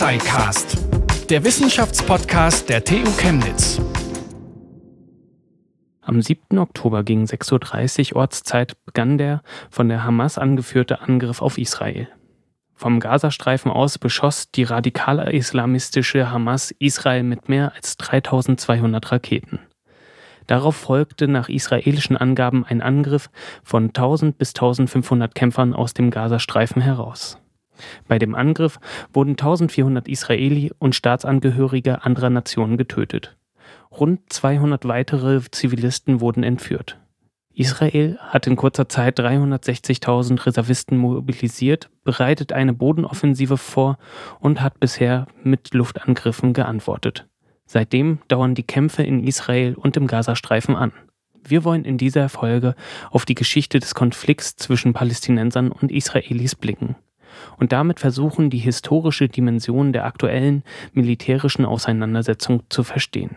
Tuxicast, der Wissenschaftspodcast der TU Chemnitz. Am 7. Oktober gegen 6.30 Uhr Ortszeit begann der von der Hamas angeführte Angriff auf Israel. Vom Gazastreifen aus beschoss die radikale islamistische Hamas Israel mit mehr als 3200 Raketen. Darauf folgte nach israelischen Angaben ein Angriff von 1000 bis 1500 Kämpfern aus dem Gazastreifen heraus. Bei dem Angriff wurden 1400 Israeli und Staatsangehörige anderer Nationen getötet. Rund 200 weitere Zivilisten wurden entführt. Israel hat in kurzer Zeit 360.000 Reservisten mobilisiert, bereitet eine Bodenoffensive vor und hat bisher mit Luftangriffen geantwortet. Seitdem dauern die Kämpfe in Israel und im Gazastreifen an. Wir wollen in dieser Folge auf die Geschichte des Konflikts zwischen Palästinensern und Israelis blicken und damit versuchen, die historische Dimension der aktuellen militärischen Auseinandersetzung zu verstehen.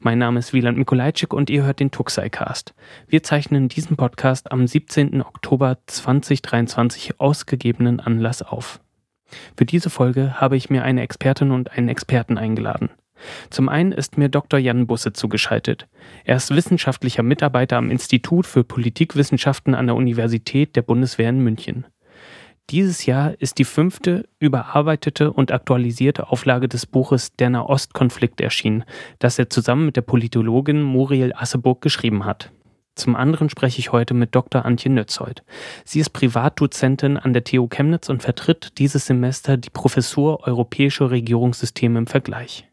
Mein Name ist Wieland Mikulajczyk und ihr hört den Tuxai-Cast. Wir zeichnen diesen Podcast am 17. Oktober 2023 ausgegebenen Anlass auf. Für diese Folge habe ich mir eine Expertin und einen Experten eingeladen. Zum einen ist mir Dr. Jan Busse zugeschaltet. Er ist wissenschaftlicher Mitarbeiter am Institut für Politikwissenschaften an der Universität der Bundeswehr in München. Dieses Jahr ist die fünfte überarbeitete und aktualisierte Auflage des Buches Der Nahostkonflikt erschienen, das er zusammen mit der Politologin Muriel Asseburg geschrieben hat. Zum anderen spreche ich heute mit Dr. Antje Nötzold. Sie ist Privatdozentin an der TU Chemnitz und vertritt dieses Semester die Professur Europäische Regierungssysteme im Vergleich.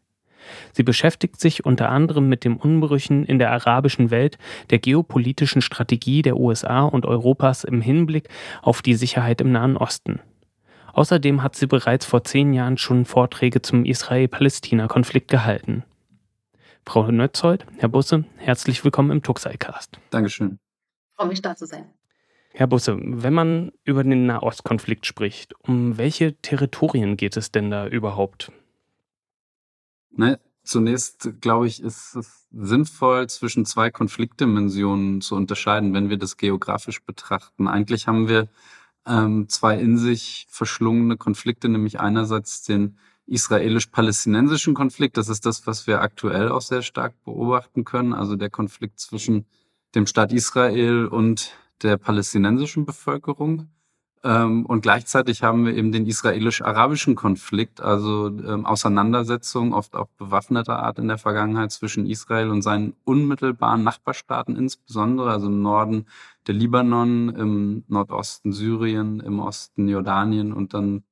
Sie beschäftigt sich unter anderem mit den Umbrüchen in der arabischen Welt, der geopolitischen Strategie der USA und Europas im Hinblick auf die Sicherheit im Nahen Osten. Außerdem hat sie bereits vor zehn Jahren schon Vorträge zum Israel-Palästina-Konflikt gehalten. Frau Nötzold, Herr Busse, herzlich willkommen im Tuxai-Cast. Dankeschön. Ich freue mich, da zu sein. Herr Busse, wenn man über den Nahostkonflikt spricht, um welche Territorien geht es denn da überhaupt? Ne, zunächst, glaube ich, ist es sinnvoll, zwischen zwei Konfliktdimensionen zu unterscheiden, wenn wir das geografisch betrachten. Eigentlich haben wir ähm, zwei in sich verschlungene Konflikte, nämlich einerseits den israelisch-palästinensischen Konflikt. Das ist das, was wir aktuell auch sehr stark beobachten können. Also der Konflikt zwischen dem Staat Israel und der palästinensischen Bevölkerung. Ähm, und gleichzeitig haben wir eben den israelisch-arabischen Konflikt, also ähm, Auseinandersetzungen, oft auch bewaffneter Art in der Vergangenheit zwischen Israel und seinen unmittelbaren Nachbarstaaten insbesondere, also im Norden der Libanon, im Nordosten Syrien, im Osten Jordanien und dann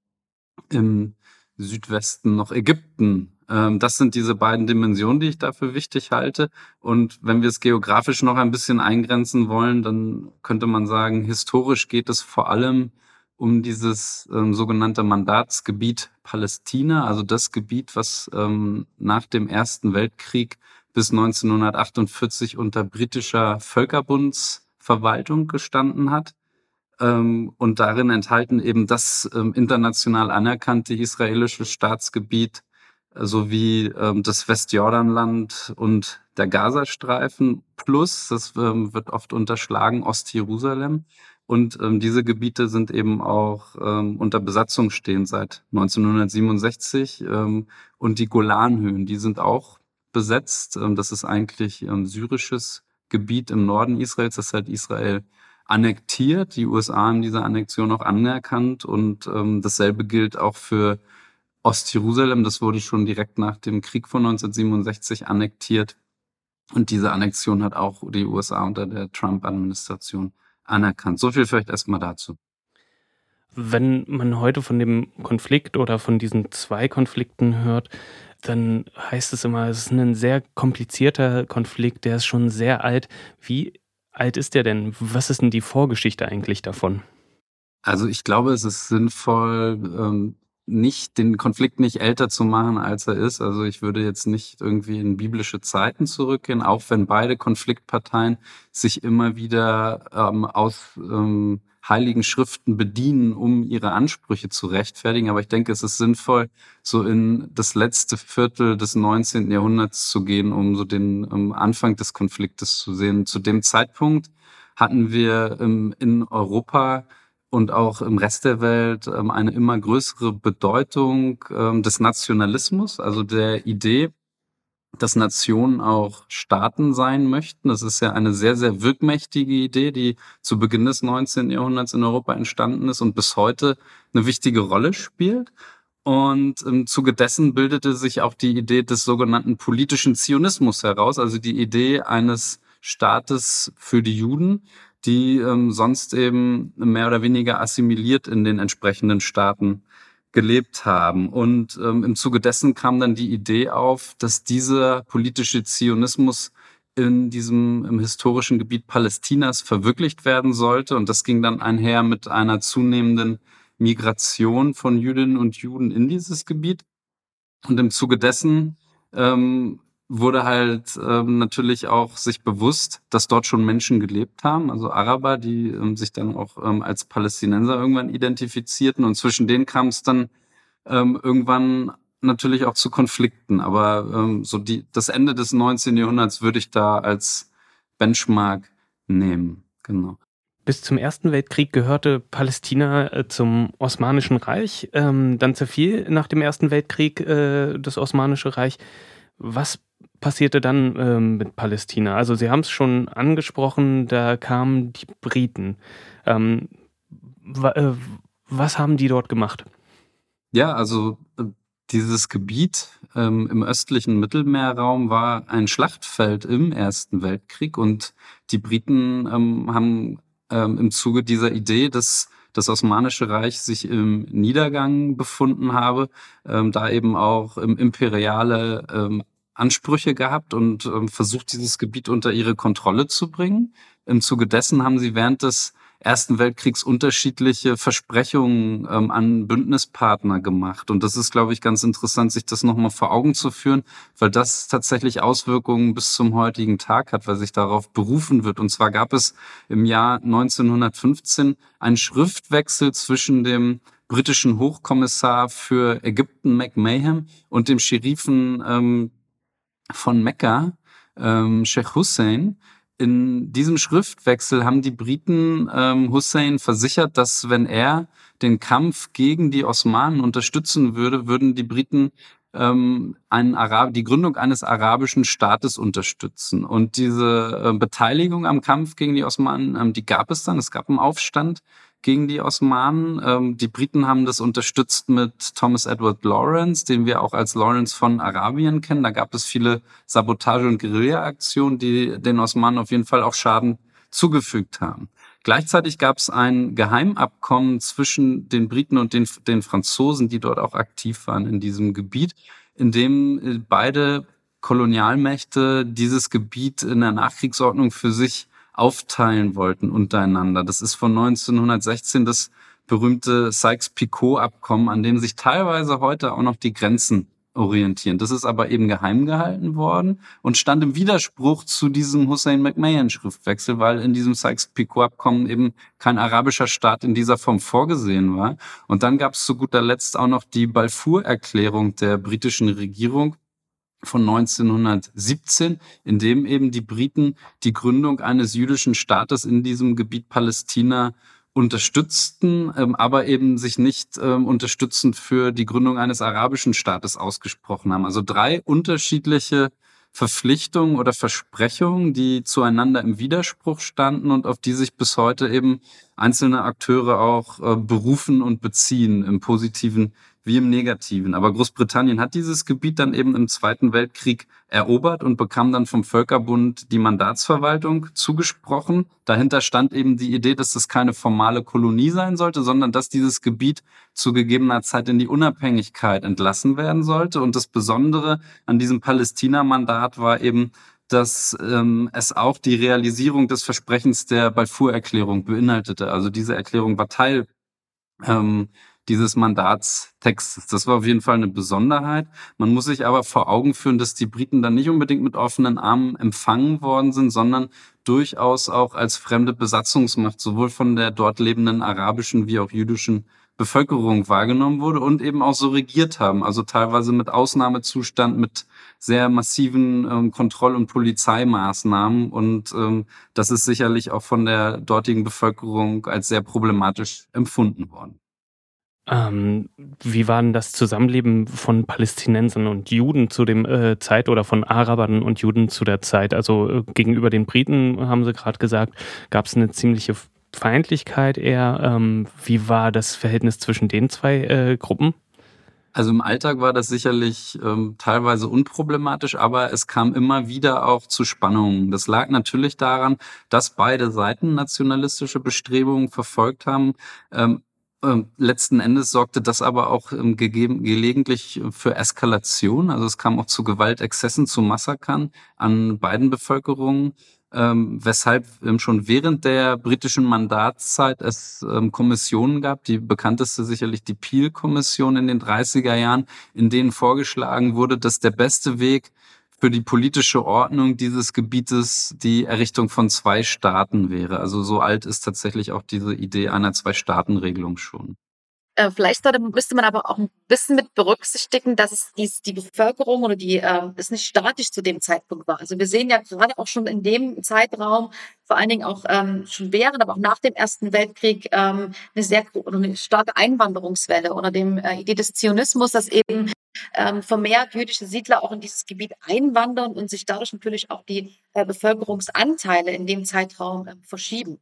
im Südwesten noch Ägypten. Ähm, das sind diese beiden Dimensionen, die ich dafür wichtig halte. Und wenn wir es geografisch noch ein bisschen eingrenzen wollen, dann könnte man sagen, historisch geht es vor allem um dieses ähm, sogenannte Mandatsgebiet Palästina, also das Gebiet, was ähm, nach dem Ersten Weltkrieg bis 1948 unter britischer Völkerbundsverwaltung gestanden hat. Ähm, und darin enthalten eben das ähm, international anerkannte israelische Staatsgebiet sowie ähm, das Westjordanland und der Gazastreifen plus, das ähm, wird oft unterschlagen, Ostjerusalem. Und ähm, diese Gebiete sind eben auch ähm, unter Besatzung stehen seit 1967. Ähm, und die Golanhöhen, die sind auch besetzt. Ähm, das ist eigentlich ähm, syrisches Gebiet im Norden Israels. Das hat Israel annektiert. Die USA haben diese Annexion auch anerkannt. Und ähm, dasselbe gilt auch für Ostjerusalem, das wurde schon direkt nach dem Krieg von 1967 annektiert. Und diese Annexion hat auch die USA unter der Trump-Administration anerkannt. So viel vielleicht erstmal dazu. Wenn man heute von dem Konflikt oder von diesen zwei Konflikten hört, dann heißt es immer, es ist ein sehr komplizierter Konflikt, der ist schon sehr alt. Wie alt ist der denn? Was ist denn die Vorgeschichte eigentlich davon? Also ich glaube, es ist sinnvoll, ähm, nicht den Konflikt nicht älter zu machen, als er ist. Also ich würde jetzt nicht irgendwie in biblische Zeiten zurückgehen, auch wenn beide Konfliktparteien sich immer wieder ähm, aus ähm, heiligen Schriften bedienen, um ihre Ansprüche zu rechtfertigen. Aber ich denke, es ist sinnvoll, so in das letzte Viertel des 19. Jahrhunderts zu gehen, um so den um Anfang des Konfliktes zu sehen. Zu dem Zeitpunkt hatten wir ähm, in Europa und auch im Rest der Welt ähm, eine immer größere Bedeutung ähm, des Nationalismus, also der Idee, dass Nationen auch Staaten sein möchten. Das ist ja eine sehr, sehr wirkmächtige Idee, die zu Beginn des 19. Jahrhunderts in Europa entstanden ist und bis heute eine wichtige Rolle spielt. Und im Zuge dessen bildete sich auch die Idee des sogenannten politischen Zionismus heraus, also die Idee eines Staates für die Juden, die ähm, sonst eben mehr oder weniger assimiliert in den entsprechenden Staaten gelebt haben. Und ähm, im Zuge dessen kam dann die Idee auf, dass dieser politische Zionismus in diesem im historischen Gebiet Palästinas verwirklicht werden sollte. Und das ging dann einher mit einer zunehmenden Migration von Jüdinnen und Juden in dieses Gebiet. Und im Zuge dessen ähm, wurde halt ähm, natürlich auch sich bewusst, dass dort schon Menschen gelebt haben, also Araber, die ähm, sich dann auch ähm, als Palästinenser irgendwann identifizierten. Und zwischen denen kam es dann ähm, irgendwann natürlich auch zu Konflikten. Aber ähm, so die, das Ende des 19. Jahrhunderts würde ich da als Benchmark nehmen. Genau. Bis zum Ersten Weltkrieg gehörte Palästina äh, zum Osmanischen Reich. Ähm, dann zerfiel nach dem Ersten Weltkrieg äh, das Osmanische Reich. Was passierte dann ähm, mit Palästina? Also Sie haben es schon angesprochen, da kamen die Briten. Ähm, äh, was haben die dort gemacht? Ja, also äh, dieses Gebiet ähm, im östlichen Mittelmeerraum war ein Schlachtfeld im Ersten Weltkrieg und die Briten ähm, haben ähm, im Zuge dieser Idee, dass das Osmanische Reich sich im Niedergang befunden habe, ähm, da eben auch imperiale ähm, Ansprüche gehabt und ähm, versucht, dieses Gebiet unter ihre Kontrolle zu bringen. Im Zuge dessen haben sie während des Ersten Weltkriegs unterschiedliche Versprechungen ähm, an Bündnispartner gemacht. Und das ist, glaube ich, ganz interessant, sich das nochmal vor Augen zu führen, weil das tatsächlich Auswirkungen bis zum heutigen Tag hat, weil sich darauf berufen wird. Und zwar gab es im Jahr 1915 einen Schriftwechsel zwischen dem britischen Hochkommissar für Ägypten McMahon und dem Scherifen ähm, von Mekka, ähm, Sheikh Hussein. In diesem Schriftwechsel haben die Briten ähm, Hussein versichert, dass wenn er den Kampf gegen die Osmanen unterstützen würde, würden die Briten ähm, einen Arab die Gründung eines arabischen Staates unterstützen. Und diese äh, Beteiligung am Kampf gegen die Osmanen, ähm, die gab es dann. Es gab einen Aufstand gegen die Osmanen. Ähm, die Briten haben das unterstützt mit Thomas Edward Lawrence, den wir auch als Lawrence von Arabien kennen. Da gab es viele Sabotage- und Guerilla-Aktionen, die den Osmanen auf jeden Fall auch Schaden zugefügt haben. Gleichzeitig gab es ein Geheimabkommen zwischen den Briten und den, den Franzosen, die dort auch aktiv waren in diesem Gebiet, in dem äh, beide Kolonialmächte dieses Gebiet in der Nachkriegsordnung für sich aufteilen wollten untereinander. Das ist von 1916 das berühmte Sykes-Picot-Abkommen, an dem sich teilweise heute auch noch die Grenzen orientieren. Das ist aber eben geheim gehalten worden und stand im Widerspruch zu diesem Hussein McMahon-Schriftwechsel, weil in diesem Sykes-Picot-Abkommen eben kein arabischer Staat in dieser Form vorgesehen war. Und dann gab es zu guter Letzt auch noch die Balfour-Erklärung der britischen Regierung, von 1917, in dem eben die Briten die Gründung eines jüdischen Staates in diesem Gebiet Palästina unterstützten, ähm, aber eben sich nicht ähm, unterstützend für die Gründung eines arabischen Staates ausgesprochen haben. Also drei unterschiedliche Verpflichtungen oder Versprechungen, die zueinander im Widerspruch standen und auf die sich bis heute eben einzelne Akteure auch äh, berufen und beziehen im positiven wie im Negativen. Aber Großbritannien hat dieses Gebiet dann eben im Zweiten Weltkrieg erobert und bekam dann vom Völkerbund die Mandatsverwaltung zugesprochen. Dahinter stand eben die Idee, dass das keine formale Kolonie sein sollte, sondern dass dieses Gebiet zu gegebener Zeit in die Unabhängigkeit entlassen werden sollte. Und das Besondere an diesem Palästina-Mandat war eben, dass ähm, es auch die Realisierung des Versprechens der Balfour-Erklärung beinhaltete. Also diese Erklärung war Teil ähm, dieses Mandatstextes. Das war auf jeden Fall eine Besonderheit. Man muss sich aber vor Augen führen, dass die Briten dann nicht unbedingt mit offenen Armen empfangen worden sind, sondern durchaus auch als fremde Besatzungsmacht sowohl von der dort lebenden arabischen wie auch jüdischen Bevölkerung wahrgenommen wurde und eben auch so regiert haben. Also teilweise mit Ausnahmezustand, mit sehr massiven ähm, Kontroll- und Polizeimaßnahmen. Und ähm, das ist sicherlich auch von der dortigen Bevölkerung als sehr problematisch empfunden worden. Ähm, wie war denn das Zusammenleben von Palästinensern und Juden zu dem äh, Zeit oder von Arabern und Juden zu der Zeit? Also äh, gegenüber den Briten, haben Sie gerade gesagt, gab es eine ziemliche Feindlichkeit eher. Ähm, wie war das Verhältnis zwischen den zwei äh, Gruppen? Also im Alltag war das sicherlich ähm, teilweise unproblematisch, aber es kam immer wieder auch zu Spannungen. Das lag natürlich daran, dass beide Seiten nationalistische Bestrebungen verfolgt haben. Ähm, letzten Endes sorgte das aber auch ähm, gegeben, gelegentlich für Eskalation. Also es kam auch zu Gewaltexzessen, zu Massakern an beiden Bevölkerungen ähm, weshalb ähm, schon während der britischen Mandatszeit es ähm, Kommissionen gab, die bekannteste sicherlich die Peel-Kommission in den 30er Jahren, in denen vorgeschlagen wurde, dass der beste Weg für die politische Ordnung dieses Gebietes die Errichtung von zwei Staaten wäre. Also so alt ist tatsächlich auch diese Idee einer Zwei-Staaten-Regelung schon. Äh, vielleicht sollte, müsste man aber auch ein bisschen mit berücksichtigen, dass es die, die Bevölkerung oder die äh, es nicht statisch zu dem Zeitpunkt war. Also wir sehen ja gerade auch schon in dem Zeitraum, vor allen Dingen auch ähm, schon während, aber auch nach dem Ersten Weltkrieg ähm, eine sehr oder eine starke Einwanderungswelle oder dem äh, Idee des Zionismus, dass eben ähm, vermehrt jüdische Siedler auch in dieses Gebiet einwandern und sich dadurch natürlich auch die äh, Bevölkerungsanteile in dem Zeitraum äh, verschieben.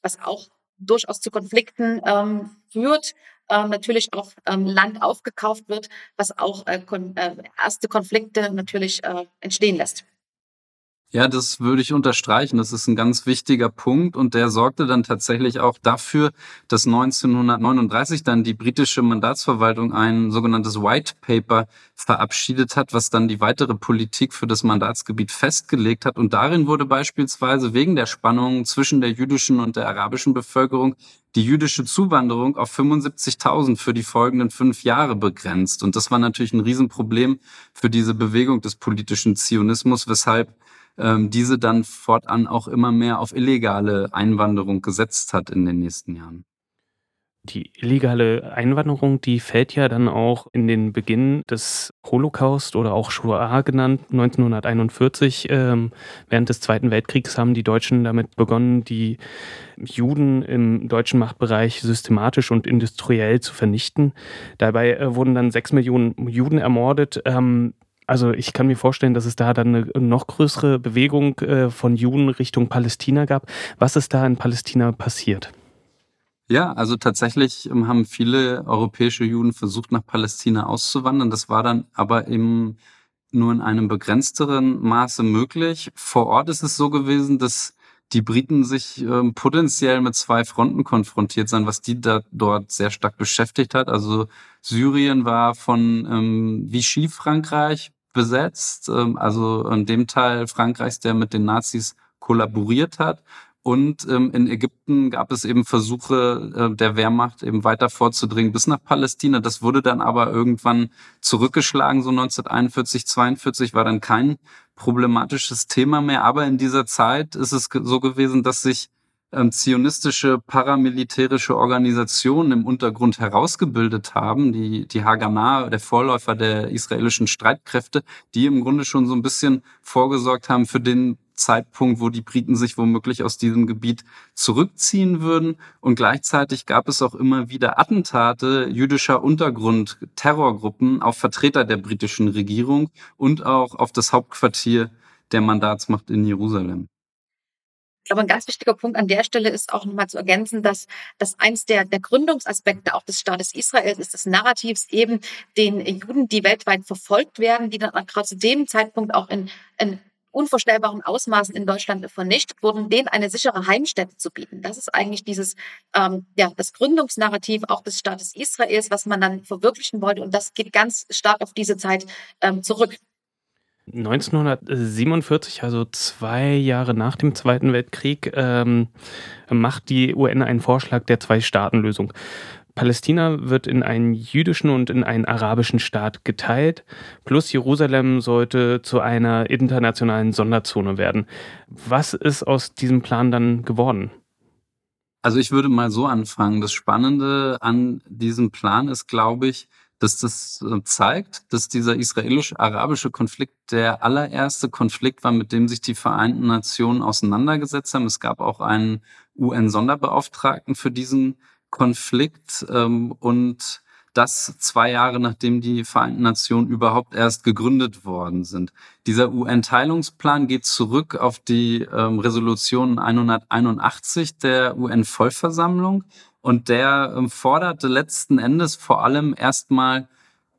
Was auch durchaus zu Konflikten ähm, führt, ähm, natürlich auch ähm, Land aufgekauft wird, was auch äh, kon äh, erste Konflikte natürlich äh, entstehen lässt. Ja, das würde ich unterstreichen. Das ist ein ganz wichtiger Punkt und der sorgte dann tatsächlich auch dafür, dass 1939 dann die britische Mandatsverwaltung ein sogenanntes White Paper verabschiedet hat, was dann die weitere Politik für das Mandatsgebiet festgelegt hat. Und darin wurde beispielsweise wegen der Spannungen zwischen der jüdischen und der arabischen Bevölkerung die jüdische Zuwanderung auf 75.000 für die folgenden fünf Jahre begrenzt. Und das war natürlich ein Riesenproblem für diese Bewegung des politischen Zionismus, weshalb diese dann fortan auch immer mehr auf illegale Einwanderung gesetzt hat in den nächsten Jahren. Die illegale Einwanderung, die fällt ja dann auch in den Beginn des Holocaust oder auch Shoah genannt, 1941. Ähm, während des Zweiten Weltkriegs haben die Deutschen damit begonnen, die Juden im deutschen Machtbereich systematisch und industriell zu vernichten. Dabei äh, wurden dann sechs Millionen Juden ermordet. Also ich kann mir vorstellen, dass es da dann eine noch größere Bewegung äh, von Juden Richtung Palästina gab. Was ist da in Palästina passiert? Ja, also tatsächlich ähm, haben viele europäische Juden versucht, nach Palästina auszuwandern. Das war dann aber eben nur in einem begrenzteren Maße möglich. Vor Ort ist es so gewesen, dass die Briten sich ähm, potenziell mit zwei Fronten konfrontiert sind, was die da dort sehr stark beschäftigt hat. Also Syrien war von ähm, Vichy Frankreich besetzt, ähm, also in dem Teil Frankreichs, der mit den Nazis kollaboriert hat. Und ähm, in Ägypten gab es eben Versuche äh, der Wehrmacht eben weiter vorzudringen bis nach Palästina. Das wurde dann aber irgendwann zurückgeschlagen, so 1941, 42 war dann kein problematisches Thema mehr. Aber in dieser Zeit ist es so gewesen, dass sich ähm, zionistische paramilitärische Organisationen im Untergrund herausgebildet haben, die, die Haganah, der Vorläufer der israelischen Streitkräfte, die im Grunde schon so ein bisschen vorgesorgt haben für den Zeitpunkt, wo die Briten sich womöglich aus diesem Gebiet zurückziehen würden. Und gleichzeitig gab es auch immer wieder Attentate jüdischer Untergrund, Terrorgruppen auf Vertreter der britischen Regierung und auch auf das Hauptquartier der Mandatsmacht in Jerusalem. Ich glaube, ein ganz wichtiger Punkt an der Stelle ist auch nochmal zu ergänzen, dass, dass eins der, der Gründungsaspekte auch des Staates Israel ist, des Narrativs eben den Juden, die weltweit verfolgt werden, die dann gerade zu dem Zeitpunkt auch in, in unvorstellbaren Ausmaßen in Deutschland vernichtet wurden, denen eine sichere Heimstätte zu bieten. Das ist eigentlich dieses, ähm, ja, das Gründungsnarrativ auch des Staates Israels, was man dann verwirklichen wollte. Und das geht ganz stark auf diese Zeit ähm, zurück. 1947, also zwei Jahre nach dem Zweiten Weltkrieg, ähm, macht die UN einen Vorschlag der Zwei-Staaten-Lösung. Palästina wird in einen jüdischen und in einen arabischen Staat geteilt, plus Jerusalem sollte zu einer internationalen Sonderzone werden. Was ist aus diesem Plan dann geworden? Also ich würde mal so anfangen. Das Spannende an diesem Plan ist, glaube ich, dass das äh, zeigt, dass dieser israelisch-arabische Konflikt der allererste Konflikt war, mit dem sich die Vereinten Nationen auseinandergesetzt haben. Es gab auch einen UN-Sonderbeauftragten für diesen Konflikt ähm, und das zwei Jahre nachdem die Vereinten Nationen überhaupt erst gegründet worden sind. Dieser UN-Teilungsplan geht zurück auf die ähm, Resolution 181 der UN-Vollversammlung und der ähm, forderte letzten Endes vor allem erstmal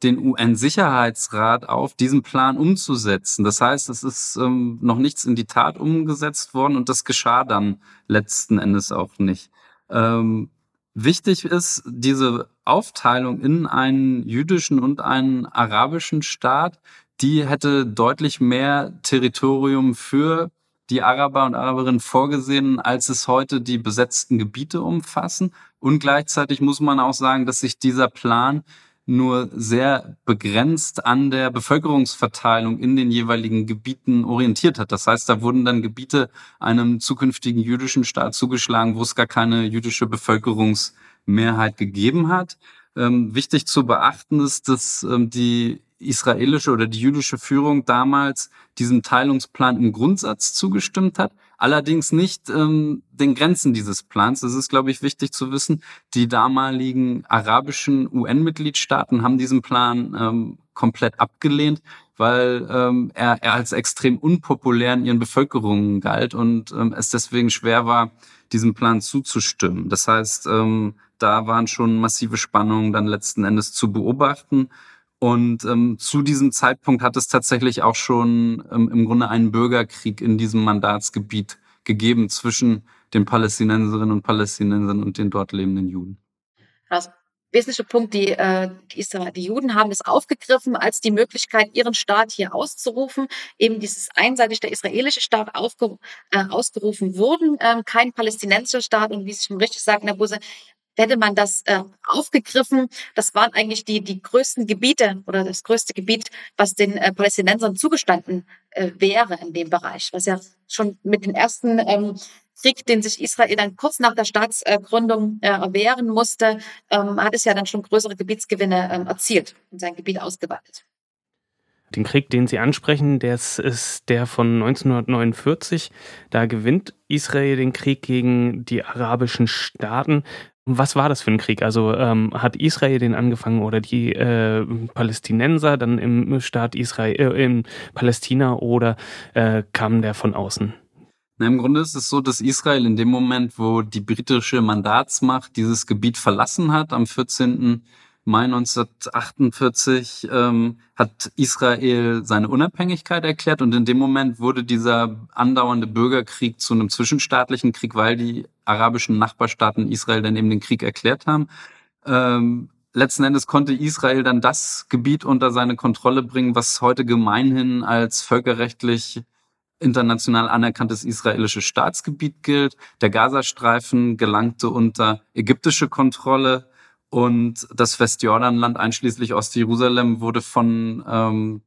den UN-Sicherheitsrat auf, diesen Plan umzusetzen. Das heißt, es ist ähm, noch nichts in die Tat umgesetzt worden und das geschah dann letzten Endes auch nicht. Ähm, Wichtig ist diese Aufteilung in einen jüdischen und einen arabischen Staat. Die hätte deutlich mehr Territorium für die Araber und Araberinnen vorgesehen, als es heute die besetzten Gebiete umfassen. Und gleichzeitig muss man auch sagen, dass sich dieser Plan nur sehr begrenzt an der Bevölkerungsverteilung in den jeweiligen Gebieten orientiert hat. Das heißt, da wurden dann Gebiete einem zukünftigen jüdischen Staat zugeschlagen, wo es gar keine jüdische Bevölkerungsmehrheit gegeben hat. Ähm, wichtig zu beachten ist, dass ähm, die israelische oder die jüdische Führung damals diesem Teilungsplan im Grundsatz zugestimmt hat, allerdings nicht ähm, den Grenzen dieses Plans. Das ist, glaube ich, wichtig zu wissen. Die damaligen arabischen UN-Mitgliedstaaten haben diesen Plan ähm, komplett abgelehnt, weil ähm, er, er als extrem unpopulär in ihren Bevölkerungen galt und ähm, es deswegen schwer war, diesem Plan zuzustimmen. Das heißt, ähm, da waren schon massive Spannungen dann letzten Endes zu beobachten. Und ähm, zu diesem Zeitpunkt hat es tatsächlich auch schon ähm, im Grunde einen Bürgerkrieg in diesem Mandatsgebiet gegeben zwischen den Palästinenserinnen und Palästinensern und den dort lebenden Juden. Das wesentliche Punkt, die, äh, die, Juden haben das aufgegriffen als die Möglichkeit, ihren Staat hier auszurufen. Eben dieses einseitig der israelische Staat aufge, äh, ausgerufen wurden, äh, kein palästinensischer Staat. Und wie Sie schon richtig sagten, Herr Buse, hätte man das äh, aufgegriffen, das waren eigentlich die, die größten Gebiete oder das größte Gebiet, was den äh, Palästinensern zugestanden äh, wäre in dem Bereich, was ja schon mit dem ersten ähm, Krieg, den sich Israel dann kurz nach der Staatsgründung äh, erwehren musste, ähm, hat es ja dann schon größere Gebietsgewinne ähm, erzielt und sein Gebiet ausgeweitet. Den Krieg, den Sie ansprechen, das ist der von 1949. Da gewinnt Israel den Krieg gegen die arabischen Staaten. Was war das für ein Krieg? Also ähm, hat Israel den angefangen oder die äh, Palästinenser dann im Staat Israel, äh, in Palästina oder äh, kam der von außen? Na, Im Grunde ist es so, dass Israel in dem Moment, wo die britische Mandatsmacht dieses Gebiet verlassen hat, am 14. Mai 1948 ähm, hat Israel seine Unabhängigkeit erklärt und in dem Moment wurde dieser andauernde Bürgerkrieg zu einem zwischenstaatlichen Krieg, weil die arabischen Nachbarstaaten Israel dann eben den Krieg erklärt haben. Ähm, letzten Endes konnte Israel dann das Gebiet unter seine Kontrolle bringen, was heute gemeinhin als völkerrechtlich international anerkanntes israelisches Staatsgebiet gilt. Der Gazastreifen gelangte unter ägyptische Kontrolle und das Westjordanland einschließlich Ostjerusalem wurde von ähm,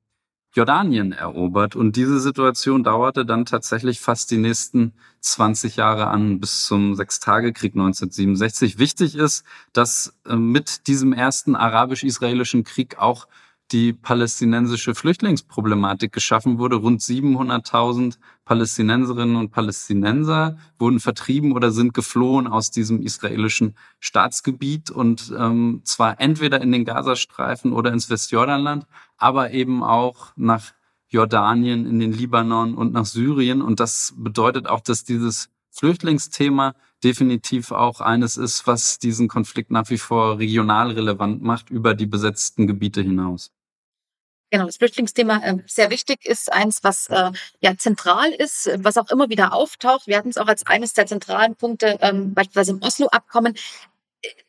Jordanien erobert. Und diese Situation dauerte dann tatsächlich fast die nächsten 20 Jahre an, bis zum Sechstagekrieg 1967. Wichtig ist, dass äh, mit diesem ersten arabisch-israelischen Krieg auch die palästinensische Flüchtlingsproblematik geschaffen wurde. Rund 700.000 Palästinenserinnen und Palästinenser wurden vertrieben oder sind geflohen aus diesem israelischen Staatsgebiet und ähm, zwar entweder in den Gazastreifen oder ins Westjordanland, aber eben auch nach Jordanien, in den Libanon und nach Syrien. Und das bedeutet auch, dass dieses Flüchtlingsthema definitiv auch eines ist, was diesen Konflikt nach wie vor regional relevant macht über die besetzten Gebiete hinaus. Genau, das Flüchtlingsthema äh, sehr wichtig ist, eins, was äh, ja zentral ist, was auch immer wieder auftaucht. Wir hatten es auch als eines der zentralen Punkte, ähm, beispielsweise im Oslo-Abkommen,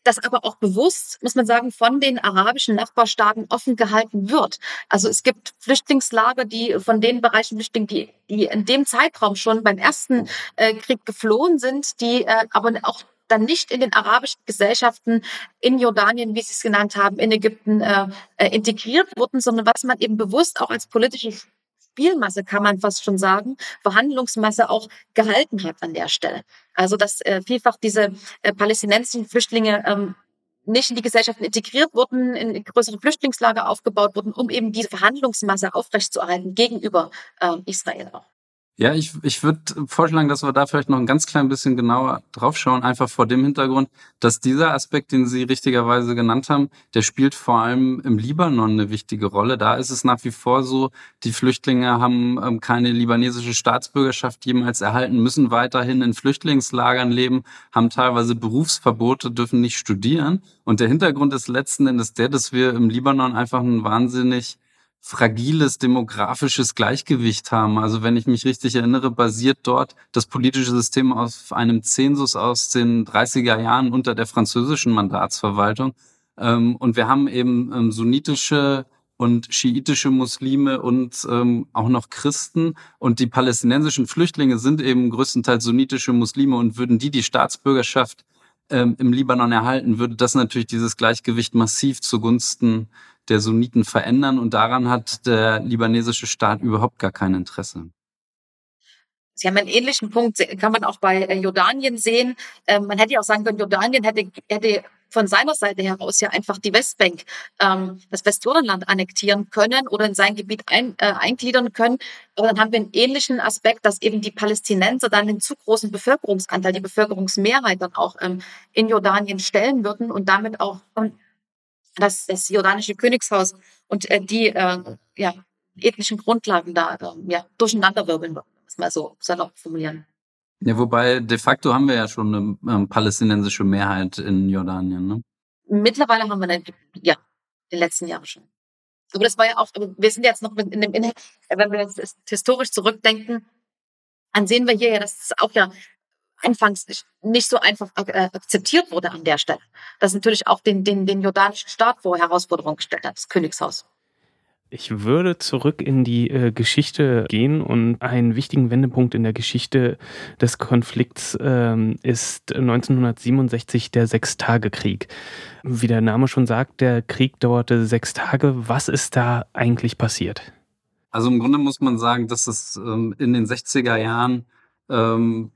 das aber auch bewusst, muss man sagen, von den arabischen Nachbarstaaten offen gehalten wird. Also es gibt Flüchtlingslager, die von den Bereichen Flüchtlinge, die, die in dem Zeitraum schon beim ersten äh, Krieg geflohen sind, die äh, aber auch dann nicht in den arabischen Gesellschaften in Jordanien, wie Sie es genannt haben, in Ägypten äh, äh, integriert wurden, sondern was man eben bewusst auch als politische Spielmasse, kann man fast schon sagen, Verhandlungsmasse auch gehalten hat an der Stelle. Also dass äh, vielfach diese äh, palästinensischen Flüchtlinge ähm, nicht in die Gesellschaften integriert wurden, in größere Flüchtlingslager aufgebaut wurden, um eben diese Verhandlungsmasse aufrechtzuerhalten gegenüber äh, Israel auch. Ja, ich, ich würde vorschlagen, dass wir da vielleicht noch ein ganz klein bisschen genauer draufschauen, einfach vor dem Hintergrund, dass dieser Aspekt, den Sie richtigerweise genannt haben, der spielt vor allem im Libanon eine wichtige Rolle. Da ist es nach wie vor so, die Flüchtlinge haben ähm, keine libanesische Staatsbürgerschaft jemals erhalten, müssen weiterhin in Flüchtlingslagern leben, haben teilweise Berufsverbote, dürfen nicht studieren. Und der Hintergrund ist letzten Endes der, dass wir im Libanon einfach ein wahnsinnig fragiles demografisches Gleichgewicht haben. Also wenn ich mich richtig erinnere, basiert dort das politische System auf einem Zensus aus den 30er Jahren unter der französischen Mandatsverwaltung. Ähm, und wir haben eben ähm, sunnitische und schiitische Muslime und ähm, auch noch Christen. Und die palästinensischen Flüchtlinge sind eben größtenteils sunnitische Muslime und würden die die Staatsbürgerschaft ähm, im Libanon erhalten, würde das natürlich dieses Gleichgewicht massiv zugunsten der Sunniten verändern und daran hat der libanesische Staat überhaupt gar kein Interesse. Sie haben einen ähnlichen Punkt, kann man auch bei äh, Jordanien sehen. Ähm, man hätte ja auch sagen können, Jordanien hätte, hätte von seiner Seite heraus ja einfach die Westbank, ähm, das Westjordanland annektieren können oder in sein Gebiet ein, äh, eingliedern können. Aber dann haben wir einen ähnlichen Aspekt, dass eben die Palästinenser dann den zu großen Bevölkerungsanteil, die Bevölkerungsmehrheit dann auch ähm, in Jordanien stellen würden und damit auch das, das jordanische Königshaus und äh, die äh, ja, ethnischen Grundlagen da äh, ja, durcheinanderwirbeln, muss man so salopp formulieren. Ja, wobei de facto haben wir ja schon eine ähm, palästinensische Mehrheit in Jordanien, ne? Mittlerweile haben wir eine, ja, in den letzten Jahren schon. Aber das war ja auch, wir sind jetzt noch in dem, in, wenn wir jetzt historisch zurückdenken, dann sehen wir hier ja, dass es auch ja anfangs nicht so einfach äh, akzeptiert wurde an der Stelle. Das natürlich auch den, den, den jordanischen Staat vor Herausforderungen gestellt hat, das Königshaus. Ich würde zurück in die äh, Geschichte gehen und einen wichtigen Wendepunkt in der Geschichte des Konflikts ähm, ist 1967 der Sechstagekrieg. Wie der Name schon sagt, der Krieg dauerte sechs Tage. Was ist da eigentlich passiert? Also im Grunde muss man sagen, dass es ähm, in den 60er Jahren ähm,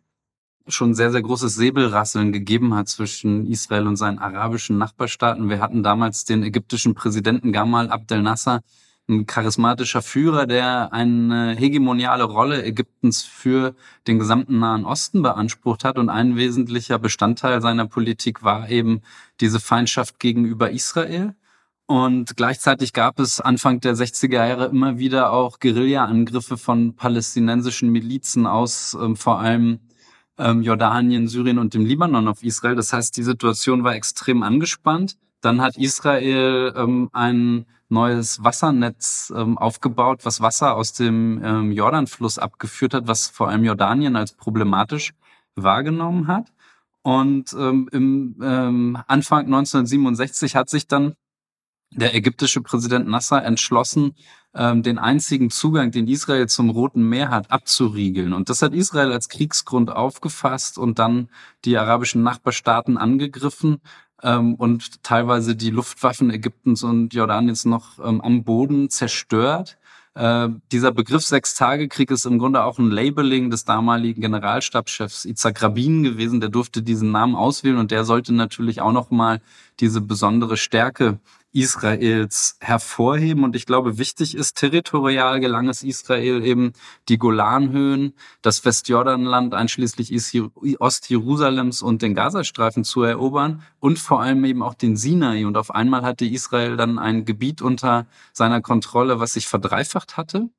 schon sehr, sehr großes Säbelrasseln gegeben hat zwischen Israel und seinen arabischen Nachbarstaaten. Wir hatten damals den ägyptischen Präsidenten Gamal Abdel Nasser, ein charismatischer Führer, der eine hegemoniale Rolle Ägyptens für den gesamten Nahen Osten beansprucht hat. Und ein wesentlicher Bestandteil seiner Politik war eben diese Feindschaft gegenüber Israel. Und gleichzeitig gab es Anfang der 60er Jahre immer wieder auch Guerilla-Angriffe von palästinensischen Milizen aus, ähm, vor allem ähm, Jordanien, Syrien und dem Libanon auf Israel. Das heißt, die Situation war extrem angespannt. Dann hat Israel ähm, ein neues Wassernetz ähm, aufgebaut, was Wasser aus dem ähm, Jordanfluss abgeführt hat, was vor allem Jordanien als problematisch wahrgenommen hat. Und ähm, im ähm, Anfang 1967 hat sich dann der ägyptische Präsident Nasser entschlossen, ähm, den einzigen Zugang, den Israel zum Roten Meer hat, abzuriegeln. Und das hat Israel als Kriegsgrund aufgefasst und dann die arabischen Nachbarstaaten angegriffen ähm, und teilweise die Luftwaffen Ägyptens und Jordaniens noch ähm, am Boden zerstört. Äh, dieser Begriff Sechstagekrieg ist im Grunde auch ein Labeling des damaligen Generalstabschefs Itzhak Rabin gewesen. Der durfte diesen Namen auswählen und der sollte natürlich auch nochmal diese besondere Stärke Israels hervorheben. Und ich glaube, wichtig ist, territorial gelang es Israel eben, die Golanhöhen, das Westjordanland einschließlich Ostjerusalems und den Gazastreifen zu erobern und vor allem eben auch den Sinai. Und auf einmal hatte Israel dann ein Gebiet unter seiner Kontrolle, was sich verdreifacht hatte.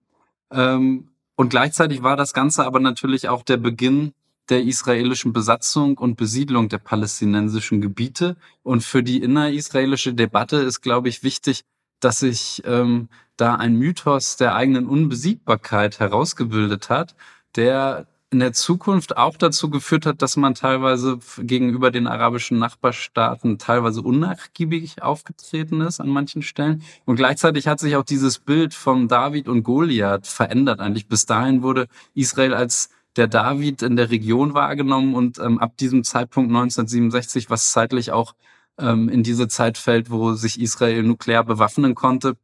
Ähm, und gleichzeitig war das Ganze aber natürlich auch der Beginn der israelischen Besatzung und Besiedlung der palästinensischen Gebiete. Und für die innerisraelische Debatte ist, glaube ich, wichtig, dass sich ähm, da ein Mythos der eigenen Unbesiegbarkeit herausgebildet hat, der in der Zukunft auch dazu geführt hat, dass man teilweise gegenüber den arabischen Nachbarstaaten teilweise unnachgiebig aufgetreten ist an manchen Stellen. Und gleichzeitig hat sich auch dieses Bild von David und Goliath verändert. Eigentlich bis dahin wurde Israel als der David in der Region wahrgenommen und ähm, ab diesem Zeitpunkt 1967, was zeitlich auch ähm, in diese Zeit fällt, wo sich Israel nuklear bewaffnen konnte,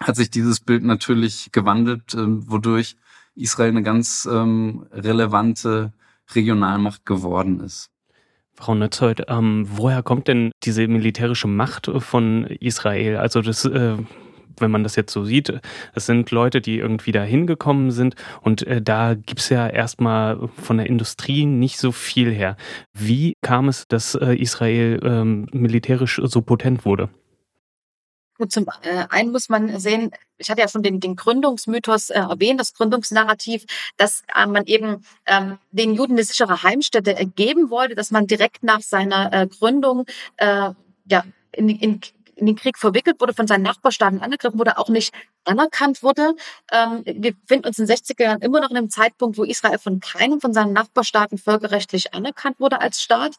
hat sich dieses Bild natürlich gewandelt, ähm, wodurch Israel eine ganz ähm, relevante Regionalmacht geworden ist. Frau Nötzold, ähm, woher kommt denn diese militärische Macht von Israel? Also das, äh, wenn man das jetzt so sieht, es sind Leute, die irgendwie da hingekommen sind und äh, da gibt's ja erstmal von der Industrie nicht so viel her. Wie kam es, dass äh, Israel ähm, militärisch so potent wurde? Gut, zum äh, einen muss man sehen, ich hatte ja schon den, den Gründungsmythos äh, erwähnt, das Gründungsnarrativ, dass äh, man eben ähm, den Juden eine sichere Heimstätte geben wollte, dass man direkt nach seiner äh, Gründung äh, ja, in, in, in den Krieg verwickelt wurde, von seinen Nachbarstaaten angegriffen wurde, auch nicht anerkannt wurde. Ähm, wir befinden uns in den 60er Jahren immer noch in einem Zeitpunkt, wo Israel von keinem von seinen Nachbarstaaten völkerrechtlich anerkannt wurde als Staat.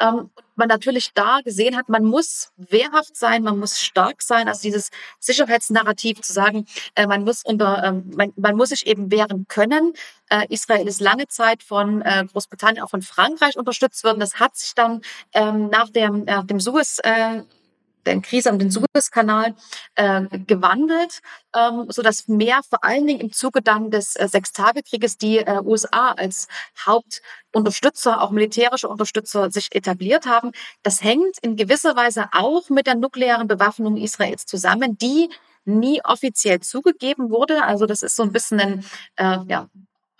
Ähm, man natürlich da gesehen hat, man muss wehrhaft sein, man muss stark sein. Also dieses Sicherheitsnarrativ zu sagen, äh, man muss unter, ähm, man, man muss sich eben wehren können. Äh, Israel ist lange Zeit von äh, Großbritannien, auch von Frankreich unterstützt worden. Das hat sich dann ähm, nach dem, nach dem Suez äh, der Krise um den Suezkanal äh, gewandelt, ähm, so dass mehr vor allen Dingen im Zuge dann des äh, Sechstagekrieges die äh, USA als Hauptunterstützer, auch militärische Unterstützer sich etabliert haben. Das hängt in gewisser Weise auch mit der nuklearen Bewaffnung Israels zusammen, die nie offiziell zugegeben wurde. Also das ist so ein bisschen ein äh, ja,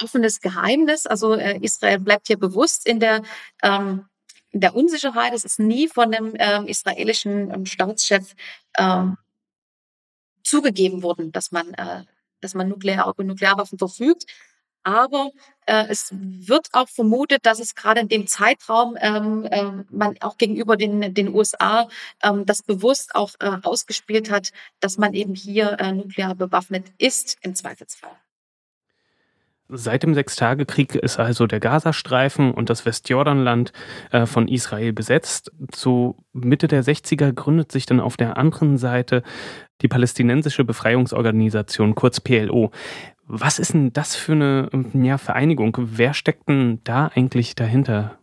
offenes Geheimnis. Also äh, Israel bleibt hier bewusst in der ähm, in der Unsicherheit. Es ist nie von dem ähm, israelischen ähm, Staatschef ähm, zugegeben worden, dass man, äh, dass man Nuklear, über Nuklearwaffen verfügt. Aber äh, es wird auch vermutet, dass es gerade in dem Zeitraum ähm, äh, man auch gegenüber den, den USA ähm, das bewusst auch äh, ausgespielt hat, dass man eben hier äh, nuklear bewaffnet ist im Zweifelsfall. Seit dem Sechstagekrieg ist also der Gazastreifen und das Westjordanland äh, von Israel besetzt. Zu Mitte der 60er gründet sich dann auf der anderen Seite die Palästinensische Befreiungsorganisation, kurz PLO. Was ist denn das für eine ja, Vereinigung? Wer steckt denn da eigentlich dahinter?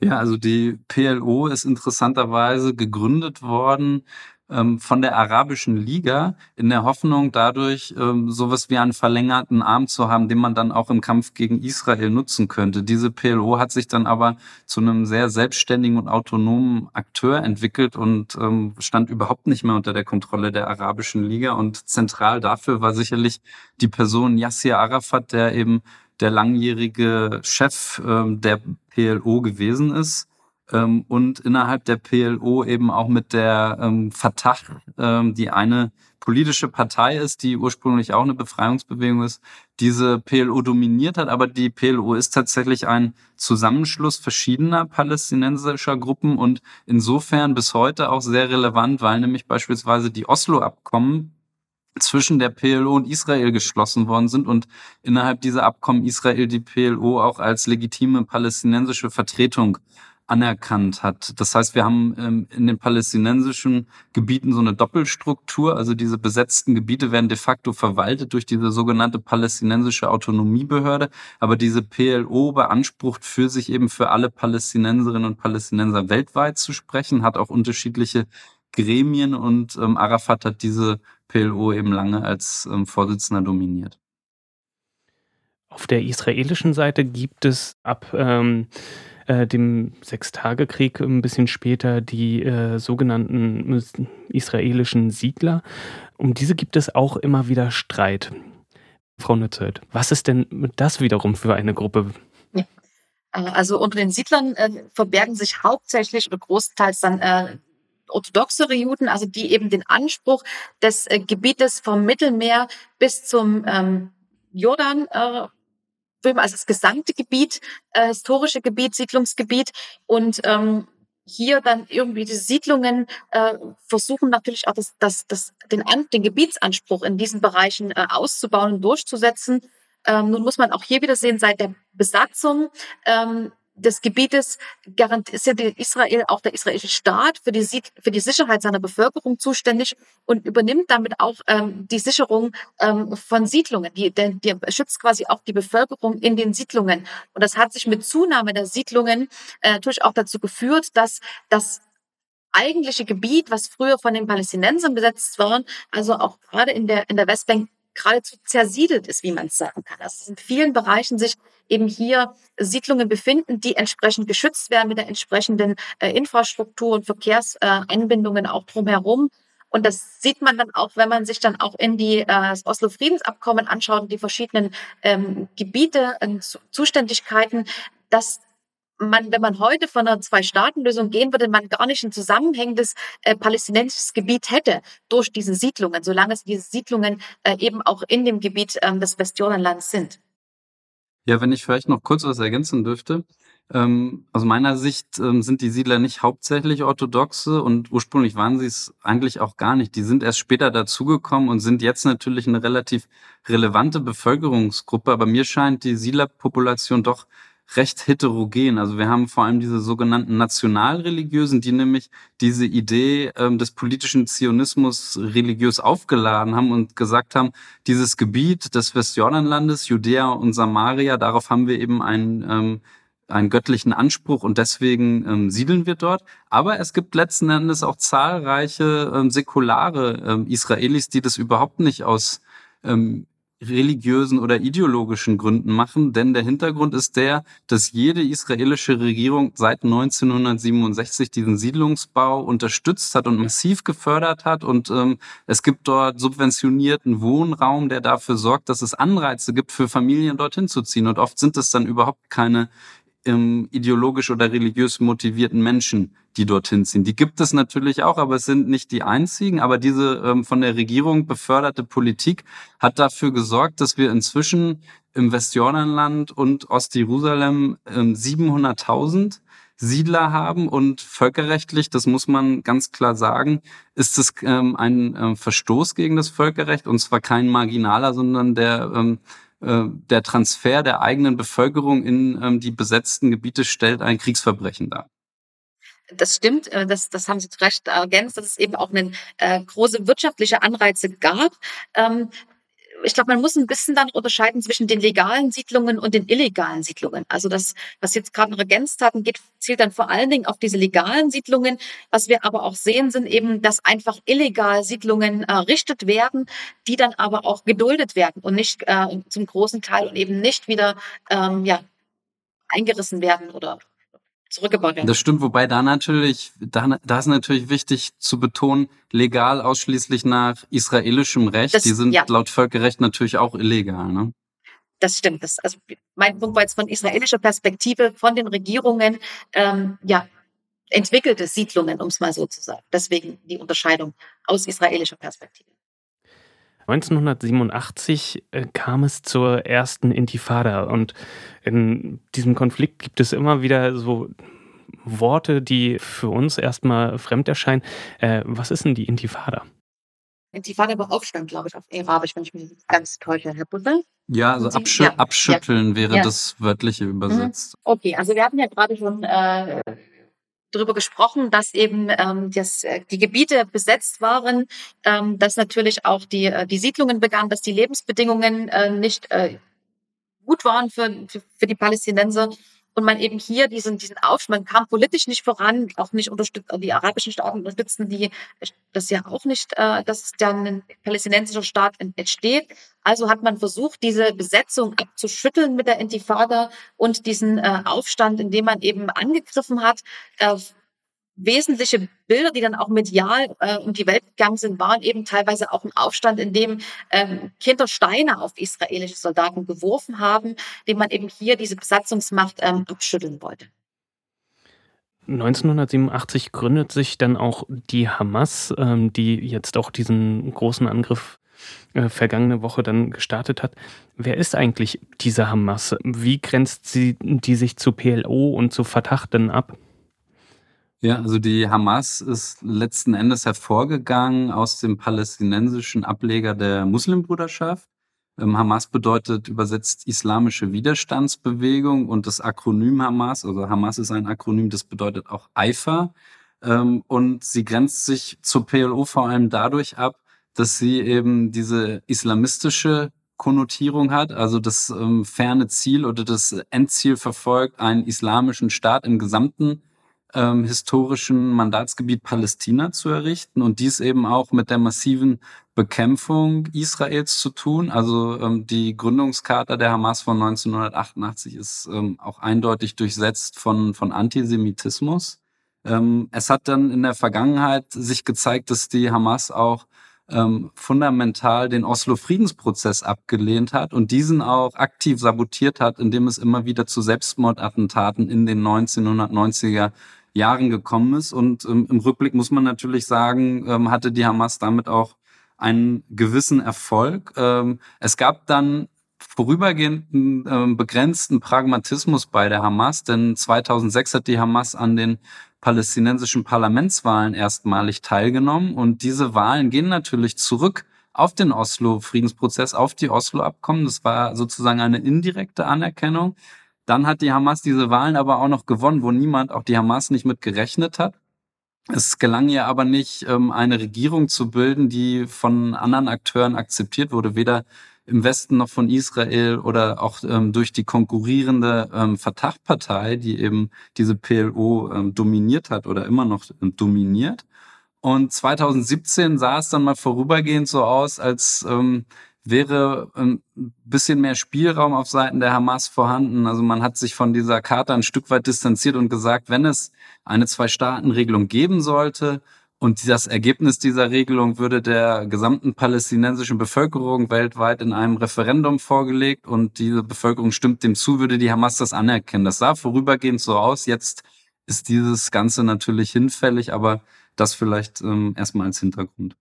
Ja, also die PLO ist interessanterweise gegründet worden ähm, von der Arabischen Liga in der Hoffnung, dadurch ähm, sowas wie einen verlängerten Arm zu haben, den man dann auch im Kampf gegen Israel nutzen könnte. Diese PLO hat sich dann aber zu einem sehr selbstständigen und autonomen Akteur entwickelt und ähm, stand überhaupt nicht mehr unter der Kontrolle der Arabischen Liga. Und zentral dafür war sicherlich die Person Yassir Arafat, der eben der langjährige Chef ähm, der PLO gewesen ist ähm, und innerhalb der PLO eben auch mit der ähm, Fatah, ähm, die eine politische Partei ist, die ursprünglich auch eine Befreiungsbewegung ist, diese PLO dominiert hat. Aber die PLO ist tatsächlich ein Zusammenschluss verschiedener palästinensischer Gruppen und insofern bis heute auch sehr relevant, weil nämlich beispielsweise die Oslo-Abkommen zwischen der PLO und Israel geschlossen worden sind und innerhalb dieser Abkommen Israel die PLO auch als legitime palästinensische Vertretung anerkannt hat. Das heißt, wir haben ähm, in den palästinensischen Gebieten so eine Doppelstruktur. Also diese besetzten Gebiete werden de facto verwaltet durch diese sogenannte palästinensische Autonomiebehörde. Aber diese PLO beansprucht für sich eben für alle Palästinenserinnen und Palästinenser weltweit zu sprechen, hat auch unterschiedliche Gremien und ähm, Arafat hat diese PLO eben lange als ähm, Vorsitzender dominiert. Auf der israelischen Seite gibt es ab ähm, äh, dem Sechstagekrieg ein bisschen später die äh, sogenannten israelischen Siedler. Um diese gibt es auch immer wieder Streit. Frau Nützelt, was ist denn das wiederum für eine Gruppe? Äh, also unter den Siedlern äh, verbergen sich hauptsächlich oder großteils dann äh, orthodoxere Juden, also die eben den Anspruch des äh, Gebietes vom Mittelmeer bis zum ähm, Jordan äh, Böhmen, also das gesamte Gebiet, äh, historische Gebiet, Siedlungsgebiet und ähm, hier dann irgendwie die Siedlungen äh, versuchen natürlich auch das, das, das, den, den Gebietsanspruch in diesen Bereichen äh, auszubauen und durchzusetzen. Ähm, nun muss man auch hier wieder sehen, seit der Besatzung ähm, des Gebietes ist ja Israel, auch der israelische Staat, für die, für die Sicherheit seiner Bevölkerung zuständig und übernimmt damit auch ähm, die Sicherung ähm, von Siedlungen. Die, der, der schützt quasi auch die Bevölkerung in den Siedlungen. Und das hat sich mit Zunahme der Siedlungen äh, natürlich auch dazu geführt, dass das eigentliche Gebiet, was früher von den Palästinensern besetzt war, also auch gerade in der, in der Westbank geradezu zersiedelt ist, wie man es sagen kann. Also in vielen Bereichen sich eben hier Siedlungen befinden, die entsprechend geschützt werden mit der entsprechenden äh, Infrastruktur und Verkehrsanbindungen äh, auch drumherum. Und das sieht man dann auch, wenn man sich dann auch in die äh, das Oslo-Friedensabkommen anschaut und die verschiedenen ähm, Gebiete und Zuständigkeiten, dass man, wenn man heute von einer Zwei-Staaten-Lösung gehen würde, man gar nicht ein zusammenhängendes äh, palästinensisches Gebiet hätte durch diese Siedlungen, solange es diese Siedlungen äh, eben auch in dem Gebiet ähm, des Westjordanlands sind. Ja, wenn ich vielleicht noch kurz was ergänzen dürfte. Ähm, aus meiner Sicht ähm, sind die Siedler nicht hauptsächlich orthodoxe und ursprünglich waren sie es eigentlich auch gar nicht. Die sind erst später dazugekommen und sind jetzt natürlich eine relativ relevante Bevölkerungsgruppe. Aber mir scheint die Siedlerpopulation doch recht heterogen. Also wir haben vor allem diese sogenannten Nationalreligiösen, die nämlich diese Idee ähm, des politischen Zionismus religiös aufgeladen haben und gesagt haben, dieses Gebiet des Westjordanlandes, Judäa und Samaria, darauf haben wir eben einen ähm, einen göttlichen Anspruch und deswegen ähm, siedeln wir dort. Aber es gibt letzten Endes auch zahlreiche ähm, säkulare ähm, Israelis, die das überhaupt nicht aus ähm, religiösen oder ideologischen Gründen machen, denn der Hintergrund ist der, dass jede israelische Regierung seit 1967 diesen Siedlungsbau unterstützt hat und massiv gefördert hat. Und ähm, es gibt dort subventionierten Wohnraum, der dafür sorgt, dass es Anreize gibt für Familien dorthin zu ziehen. Und oft sind es dann überhaupt keine ähm, ideologisch oder religiös motivierten Menschen, die dorthin ziehen. Die gibt es natürlich auch, aber es sind nicht die einzigen. Aber diese ähm, von der Regierung beförderte Politik hat dafür gesorgt, dass wir inzwischen im Westjordanland und Ostjerusalem ähm, 700.000 Siedler haben und völkerrechtlich, das muss man ganz klar sagen, ist es ähm, ein ähm, Verstoß gegen das Völkerrecht und zwar kein marginaler, sondern der ähm, äh, der Transfer der eigenen Bevölkerung in ähm, die besetzten Gebiete stellt ein Kriegsverbrechen dar. Das stimmt, äh, das, das haben Sie zu Recht ergänzt, dass es eben auch eine äh, große wirtschaftliche Anreize gab. Ähm, ich glaube, man muss ein bisschen dann unterscheiden zwischen den legalen Siedlungen und den illegalen Siedlungen. Also das, was jetzt gerade noch ergänzt hatten, geht, zielt dann vor allen Dingen auf diese legalen Siedlungen. Was wir aber auch sehen, sind eben, dass einfach illegal Siedlungen errichtet werden, die dann aber auch geduldet werden und nicht äh, zum großen Teil und eben nicht wieder ähm, ja, eingerissen werden oder zurückgebaut werden. Das stimmt, wobei da natürlich, da, da ist natürlich wichtig zu betonen, legal ausschließlich nach israelischem Recht. Das, Die sind ja. laut Völkerrecht natürlich auch illegal. Ne? Das stimmt. Das, also mein Punkt war jetzt von israelischer Perspektive, von den Regierungen, ähm, ja, entwickelte Siedlungen, um es mal so zu sagen. Deswegen die Unterscheidung aus israelischer Perspektive. 1987 äh, kam es zur ersten Intifada und in diesem Konflikt gibt es immer wieder so Worte, die für uns erstmal fremd erscheinen. Äh, was ist denn die Intifada? Intifada war Aufstand, glaube ich, auf Arabisch, wenn ich mich ganz täusche, Herr Busse. Ja, also abschü ja, abschütteln ja, wäre ja. das wörtliche übersetzt. Mhm. Okay, also wir hatten ja gerade schon äh, darüber gesprochen, dass eben ähm, das, äh, die Gebiete besetzt waren, ähm, dass natürlich auch die, äh, die Siedlungen begannen, dass die Lebensbedingungen äh, nicht äh, gut waren für, für, für die Palästinenser und man eben hier diesen, diesen Aufschwung, man kam politisch nicht voran, auch nicht unterstützt, die arabischen Staaten unterstützen die, das ja auch nicht, äh, dass dann ein palästinensischer Staat entsteht. Also hat man versucht, diese Besetzung abzuschütteln mit der Intifada und diesen äh, Aufstand, indem man eben angegriffen hat, äh, wesentliche Bilder, die dann auch medial äh, um die Welt gegangen sind, waren eben teilweise auch ein Aufstand, in dem ähm, Kinder Steine auf israelische Soldaten geworfen haben, dem man eben hier diese Besatzungsmacht ähm, abschütteln wollte. 1987 gründet sich dann auch die Hamas, ähm, die jetzt auch diesen großen Angriff äh, vergangene Woche dann gestartet hat. Wer ist eigentlich diese Hamas? Wie grenzt sie die sich zu PLO und zu Fatah denn ab? Ja, also die Hamas ist letzten Endes hervorgegangen aus dem palästinensischen Ableger der Muslimbruderschaft. Ähm, Hamas bedeutet übersetzt islamische Widerstandsbewegung und das Akronym Hamas, also Hamas ist ein Akronym, das bedeutet auch Eifer. Ähm, und sie grenzt sich zur PLO vor allem dadurch ab, dass sie eben diese islamistische Konnotierung hat, also das ähm, ferne Ziel oder das Endziel verfolgt, einen islamischen Staat im gesamten ähm, historischen Mandatsgebiet Palästina zu errichten und dies eben auch mit der massiven Bekämpfung Israels zu tun. Also ähm, die Gründungscharta der Hamas von 1988 ist ähm, auch eindeutig durchsetzt von, von Antisemitismus. Ähm, es hat dann in der Vergangenheit sich gezeigt, dass die Hamas auch ähm, fundamental den Oslo-Friedensprozess abgelehnt hat und diesen auch aktiv sabotiert hat, indem es immer wieder zu Selbstmordattentaten in den 1990er Jahren gekommen ist. Und ähm, im Rückblick muss man natürlich sagen, ähm, hatte die Hamas damit auch einen gewissen Erfolg. Ähm, es gab dann vorübergehenden ähm, begrenzten Pragmatismus bei der Hamas, denn 2006 hat die Hamas an den palästinensischen Parlamentswahlen erstmalig teilgenommen und diese Wahlen gehen natürlich zurück auf den Oslo-Friedensprozess, auf die Oslo-Abkommen. Das war sozusagen eine indirekte Anerkennung. Dann hat die Hamas diese Wahlen aber auch noch gewonnen, wo niemand, auch die Hamas, nicht mit gerechnet hat. Es gelang ihr aber nicht, ähm, eine Regierung zu bilden, die von anderen Akteuren akzeptiert wurde, weder im Westen noch von Israel oder auch ähm, durch die konkurrierende ähm, Fatah-Partei, die eben diese PLO ähm, dominiert hat oder immer noch ähm, dominiert. Und 2017 sah es dann mal vorübergehend so aus, als ähm, wäre ein bisschen mehr Spielraum auf Seiten der Hamas vorhanden. Also man hat sich von dieser Karte ein Stück weit distanziert und gesagt, wenn es eine Zwei-Staaten-Regelung geben sollte und das Ergebnis dieser Regelung würde der gesamten palästinensischen Bevölkerung weltweit in einem Referendum vorgelegt und diese Bevölkerung stimmt dem zu, würde die Hamas das anerkennen. Das sah vorübergehend so aus. Jetzt ist dieses Ganze natürlich hinfällig, aber das vielleicht ähm, erstmal als Hintergrund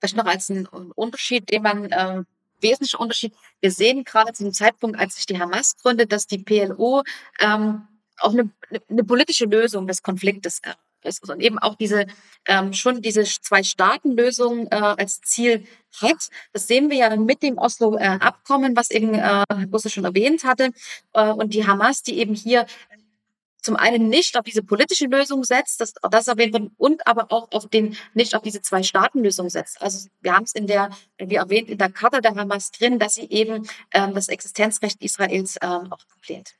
vielleicht noch als einen Unterschied, den man ähm, wesentlicher Unterschied. Wir sehen gerade zu dem Zeitpunkt, als sich die Hamas gründet, dass die PLO ähm, auch eine, eine politische Lösung des Konfliktes äh, ist und eben auch diese ähm, schon diese Zwei-Staaten-Lösung äh, als Ziel hat. Das sehen wir ja mit dem Oslo-Abkommen, äh, was eben äh, Busse schon erwähnt hatte. Äh, und die Hamas, die eben hier zum einen nicht auf diese politische Lösung setzt, das, das erwähnt wird, und aber auch auf den, nicht auf diese Zwei-Staaten-Lösung setzt. Also wir haben es in der, wie erwähnt, in der Charta der Hamas drin, dass sie eben ähm, das Existenzrecht Israels ähm, auch ablehnt.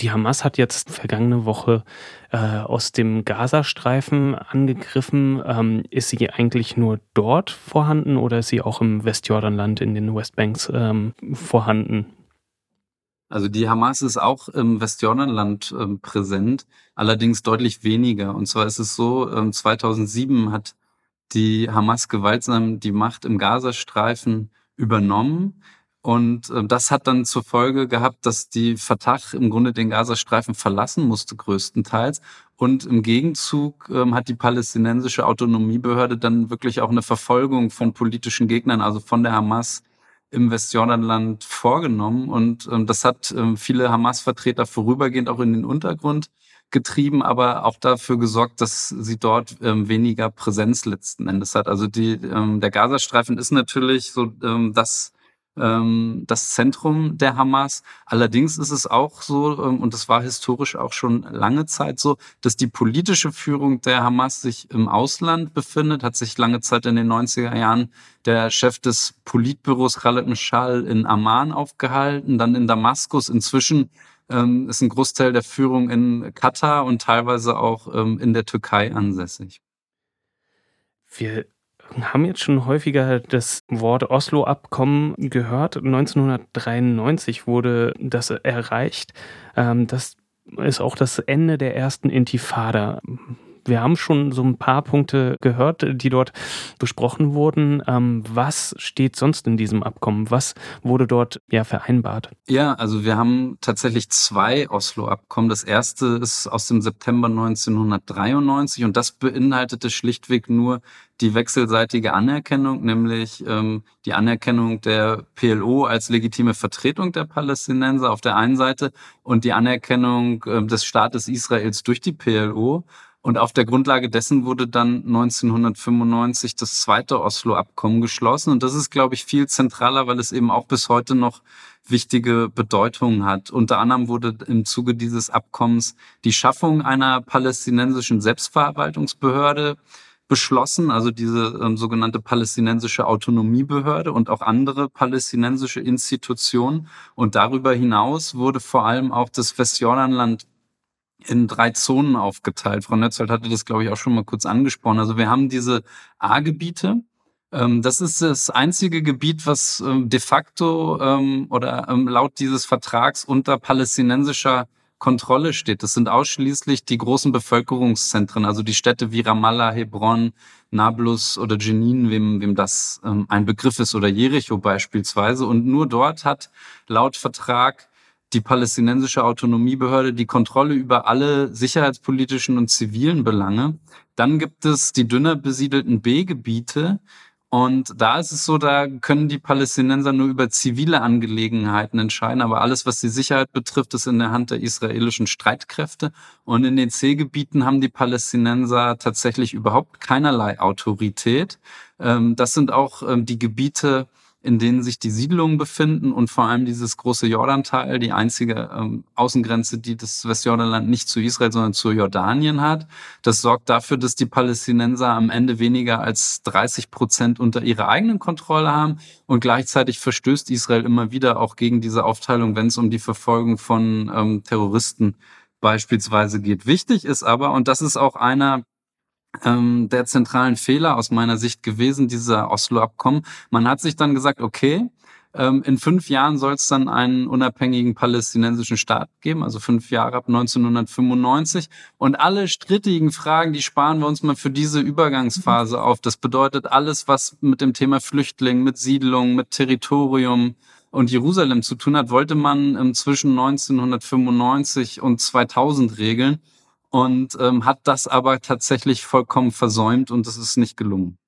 Die Hamas hat jetzt vergangene Woche äh, aus dem Gazastreifen angegriffen. Ähm, ist sie eigentlich nur dort vorhanden oder ist sie auch im Westjordanland in den Westbanks ähm, vorhanden? Also die Hamas ist auch im Westjordanland ähm, präsent, allerdings deutlich weniger. Und zwar ist es so, ähm, 2007 hat die Hamas gewaltsam die Macht im Gazastreifen übernommen. Und äh, das hat dann zur Folge gehabt, dass die Fatah im Grunde den Gazastreifen verlassen musste, größtenteils. Und im Gegenzug ähm, hat die palästinensische Autonomiebehörde dann wirklich auch eine Verfolgung von politischen Gegnern, also von der Hamas, im Westjordanland vorgenommen. Und ähm, das hat ähm, viele Hamas-Vertreter vorübergehend auch in den Untergrund getrieben, aber auch dafür gesorgt, dass sie dort ähm, weniger Präsenz letzten Endes hat. Also die, ähm, der Gazastreifen ist natürlich so ähm, das ähm, das Zentrum der Hamas. Allerdings ist es auch so, ähm, und das war historisch auch schon lange Zeit so, dass die politische Führung der Hamas sich im Ausland befindet, hat sich lange Zeit in den 90er Jahren der Chef des Politbüros Khaled Mishal in Amman aufgehalten, dann in Damaskus. Inzwischen ähm, ist ein Großteil der Führung in Katar und teilweise auch ähm, in der Türkei ansässig. Wir haben jetzt schon häufiger das Wort Oslo-Abkommen gehört. 1993 wurde das erreicht. Ähm, das ist auch das Ende der ersten Intifada. Wir haben schon so ein paar Punkte gehört, die dort besprochen wurden. Ähm, was steht sonst in diesem Abkommen? Was wurde dort ja vereinbart? Ja, also wir haben tatsächlich zwei Oslo-Abkommen. Das erste ist aus dem September 1993 und das beinhaltete schlichtweg nur die wechselseitige Anerkennung, nämlich ähm, die Anerkennung der PLO als legitime Vertretung der Palästinenser auf der einen Seite und die Anerkennung äh, des Staates Israels durch die PLO. Und auf der Grundlage dessen wurde dann 1995 das zweite Oslo-Abkommen geschlossen. Und das ist, glaube ich, viel zentraler, weil es eben auch bis heute noch wichtige Bedeutung hat. Unter anderem wurde im Zuge dieses Abkommens die Schaffung einer palästinensischen Selbstverwaltungsbehörde beschlossen, also diese ähm, sogenannte palästinensische Autonomiebehörde und auch andere palästinensische Institutionen. Und darüber hinaus wurde vor allem auch das Westjordanland in drei Zonen aufgeteilt. Frau Nötzold hatte das, glaube ich, auch schon mal kurz angesprochen. Also wir haben diese A-Gebiete. Ähm, das ist das einzige Gebiet, was ähm, de facto ähm, oder laut dieses Vertrags unter palästinensischer Kontrolle steht. Das sind ausschließlich die großen Bevölkerungszentren, also die Städte wie Ramallah, Hebron, Nablus oder Jenin, wem, wem das ein Begriff ist, oder Jericho beispielsweise. Und nur dort hat laut Vertrag die palästinensische Autonomiebehörde die Kontrolle über alle sicherheitspolitischen und zivilen Belange. Dann gibt es die dünner besiedelten B-Gebiete. Und da ist es so, da können die Palästinenser nur über zivile Angelegenheiten entscheiden. Aber alles, was die Sicherheit betrifft, ist in der Hand der israelischen Streitkräfte. Und in den C-Gebieten haben die Palästinenser tatsächlich überhaupt keinerlei Autorität. Ähm, das sind auch ähm, die Gebiete, in denen sich die Siedlungen befinden und vor allem dieses große Jordantal, die einzige ähm, Außengrenze, die das Westjordanland nicht zu Israel, sondern zu Jordanien hat. Das sorgt dafür, dass die Palästinenser am Ende weniger als 30 Prozent unter ihrer eigenen Kontrolle haben und gleichzeitig verstößt Israel immer wieder auch gegen diese Aufteilung, wenn es um die Verfolgung von ähm, Terroristen beispielsweise geht. Wichtig ist aber, und das ist auch einer ähm, der zentralen Fehler aus meiner Sicht gewesen, dieser Oslo-Abkommen. Man hat sich dann gesagt, okay, ähm, in fünf Jahren soll es dann einen unabhängigen palästinensischen Staat geben, also fünf Jahre ab 1995. Und alle strittigen Fragen, die sparen wir uns mal für diese Übergangsphase mhm. auf. Das bedeutet alles, was mit dem Thema Flüchtling, mit Siedlung, mit Territorium und Jerusalem zu tun hat, wollte man zwischen 1995 und 2000 regeln und ähm, hat das aber tatsächlich vollkommen versäumt und es ist nicht gelungen.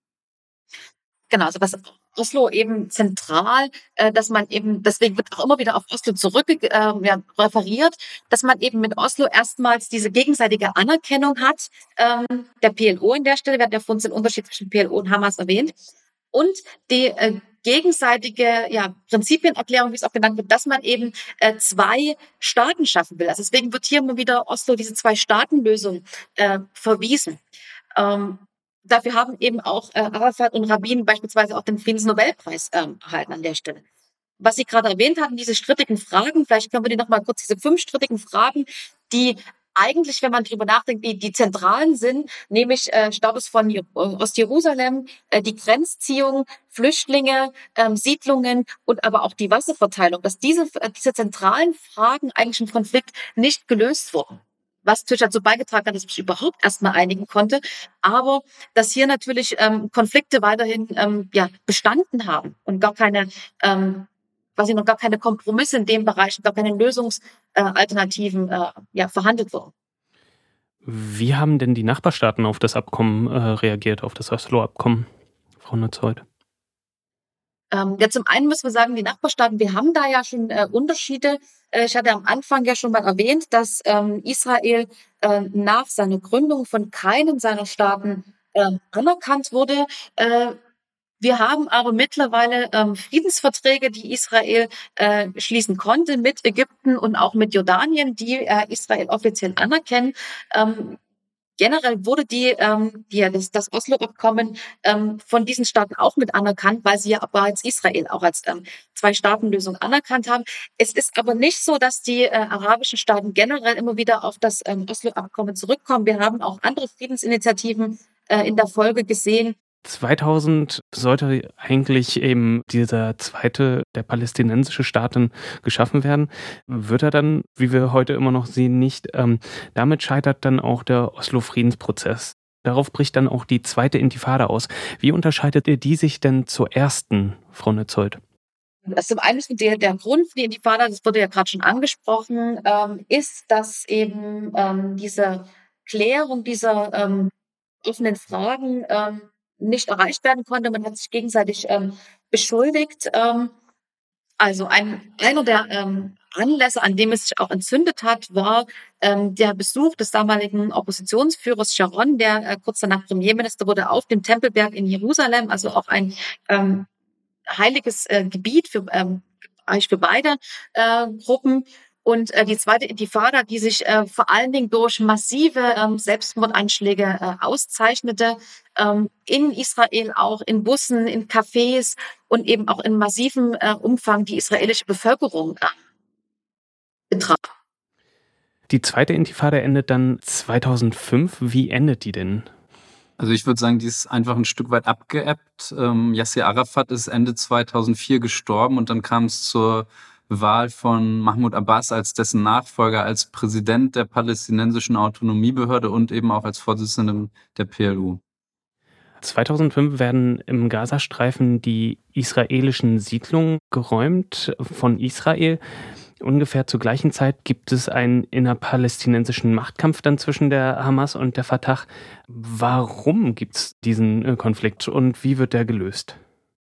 Genau, also was Oslo eben zentral, äh, dass man eben, deswegen wird auch immer wieder auf Oslo zurück äh, ja, referiert, dass man eben mit Oslo erstmals diese gegenseitige Anerkennung hat, ähm, der PLO in der Stelle, wir hatten ja vorhin den Unterschied zwischen PLO und Hamas erwähnt, und die äh, gegenseitige ja, Prinzipienerklärung, wie es auch genannt wird, dass man eben äh, zwei Staaten schaffen will. Also deswegen wird hier immer wieder Oslo diese Zwei-Staaten-Lösung äh, verwiesen. Ähm, dafür haben eben auch äh, Arafat und Rabin beispielsweise auch den Friedensnobelpreis ähm, erhalten an der Stelle. Was Sie gerade erwähnt hatten, diese strittigen Fragen, vielleicht können wir die nochmal kurz, diese fünf strittigen Fragen, die eigentlich, wenn man darüber nachdenkt, die, die zentralen sind, nämlich äh, Status von Ostjerusalem, äh, die Grenzziehung, Flüchtlinge, ähm, Siedlungen und aber auch die Wasserverteilung, dass diese, äh, diese zentralen Fragen eigentlich im Konflikt nicht gelöst wurden. Was natürlich dazu beigetragen hat, dass sich überhaupt erstmal einigen konnte, aber dass hier natürlich ähm, Konflikte weiterhin ähm, ja, bestanden haben und gar keine ähm, quasi noch gar keine Kompromisse in dem Bereich, gar keine Lösungsalternativen äh, ja, verhandelt wurden. Wie haben denn die Nachbarstaaten auf das Abkommen äh, reagiert, auf das Oslo-Abkommen, Frau Nutzhold? Ähm, ja, zum einen müssen wir sagen, die Nachbarstaaten, wir haben da ja schon äh, Unterschiede. Äh, ich hatte am Anfang ja schon mal erwähnt, dass ähm, Israel äh, nach seiner Gründung von keinem seiner Staaten ähm, anerkannt wurde. Wir haben aber mittlerweile ähm, Friedensverträge, die Israel äh, schließen konnte mit Ägypten und auch mit Jordanien, die äh, Israel offiziell anerkennen. Ähm, generell wurde die, ähm, die das, das Oslo-Abkommen ähm, von diesen Staaten auch mit anerkannt, weil sie ja als Israel auch als ähm, Zwei-Staaten-Lösung anerkannt haben. Es ist aber nicht so, dass die äh, arabischen Staaten generell immer wieder auf das ähm, Oslo-Abkommen zurückkommen. Wir haben auch andere Friedensinitiativen äh, in der Folge gesehen, 2000 sollte eigentlich eben dieser zweite, der palästinensische Staat geschaffen werden. Wird er dann, wie wir heute immer noch sehen, nicht. Ähm, damit scheitert dann auch der Oslo-Friedensprozess. Darauf bricht dann auch die zweite Intifada aus. Wie unterscheidet ihr die sich denn zur ersten, Frau Netzold? Also zum einen der, der Grund für die Intifada, das wurde ja gerade schon angesprochen, ähm, ist, dass eben ähm, diese Klärung dieser ähm, offenen Fragen ähm, nicht erreicht werden konnte. Man hat sich gegenseitig ähm, beschuldigt. Ähm, also ein, einer der ähm, Anlässe, an dem es sich auch entzündet hat, war ähm, der Besuch des damaligen Oppositionsführers Sharon, der äh, kurz danach Premierminister wurde, auf dem Tempelberg in Jerusalem, also auch ein ähm, heiliges äh, Gebiet für ähm, eigentlich für beide äh, Gruppen. Und äh, die zweite Intifada, die sich äh, vor allen Dingen durch massive ähm, Selbstmordanschläge äh, auszeichnete, ähm, in Israel auch, in Bussen, in Cafés und eben auch in massivem äh, Umfang die israelische Bevölkerung äh, betraf. Die zweite Intifada endet dann 2005. Wie endet die denn? Also ich würde sagen, die ist einfach ein Stück weit abgeebbt. Ähm, Yasser Arafat ist Ende 2004 gestorben und dann kam es zur Wahl von Mahmoud Abbas als dessen Nachfolger als Präsident der palästinensischen Autonomiebehörde und eben auch als Vorsitzenden der PLO. 2005 werden im Gazastreifen die israelischen Siedlungen geräumt von Israel. Ungefähr zur gleichen Zeit gibt es einen innerpalästinensischen Machtkampf dann zwischen der Hamas und der Fatah. Warum gibt es diesen äh, Konflikt und wie wird der gelöst?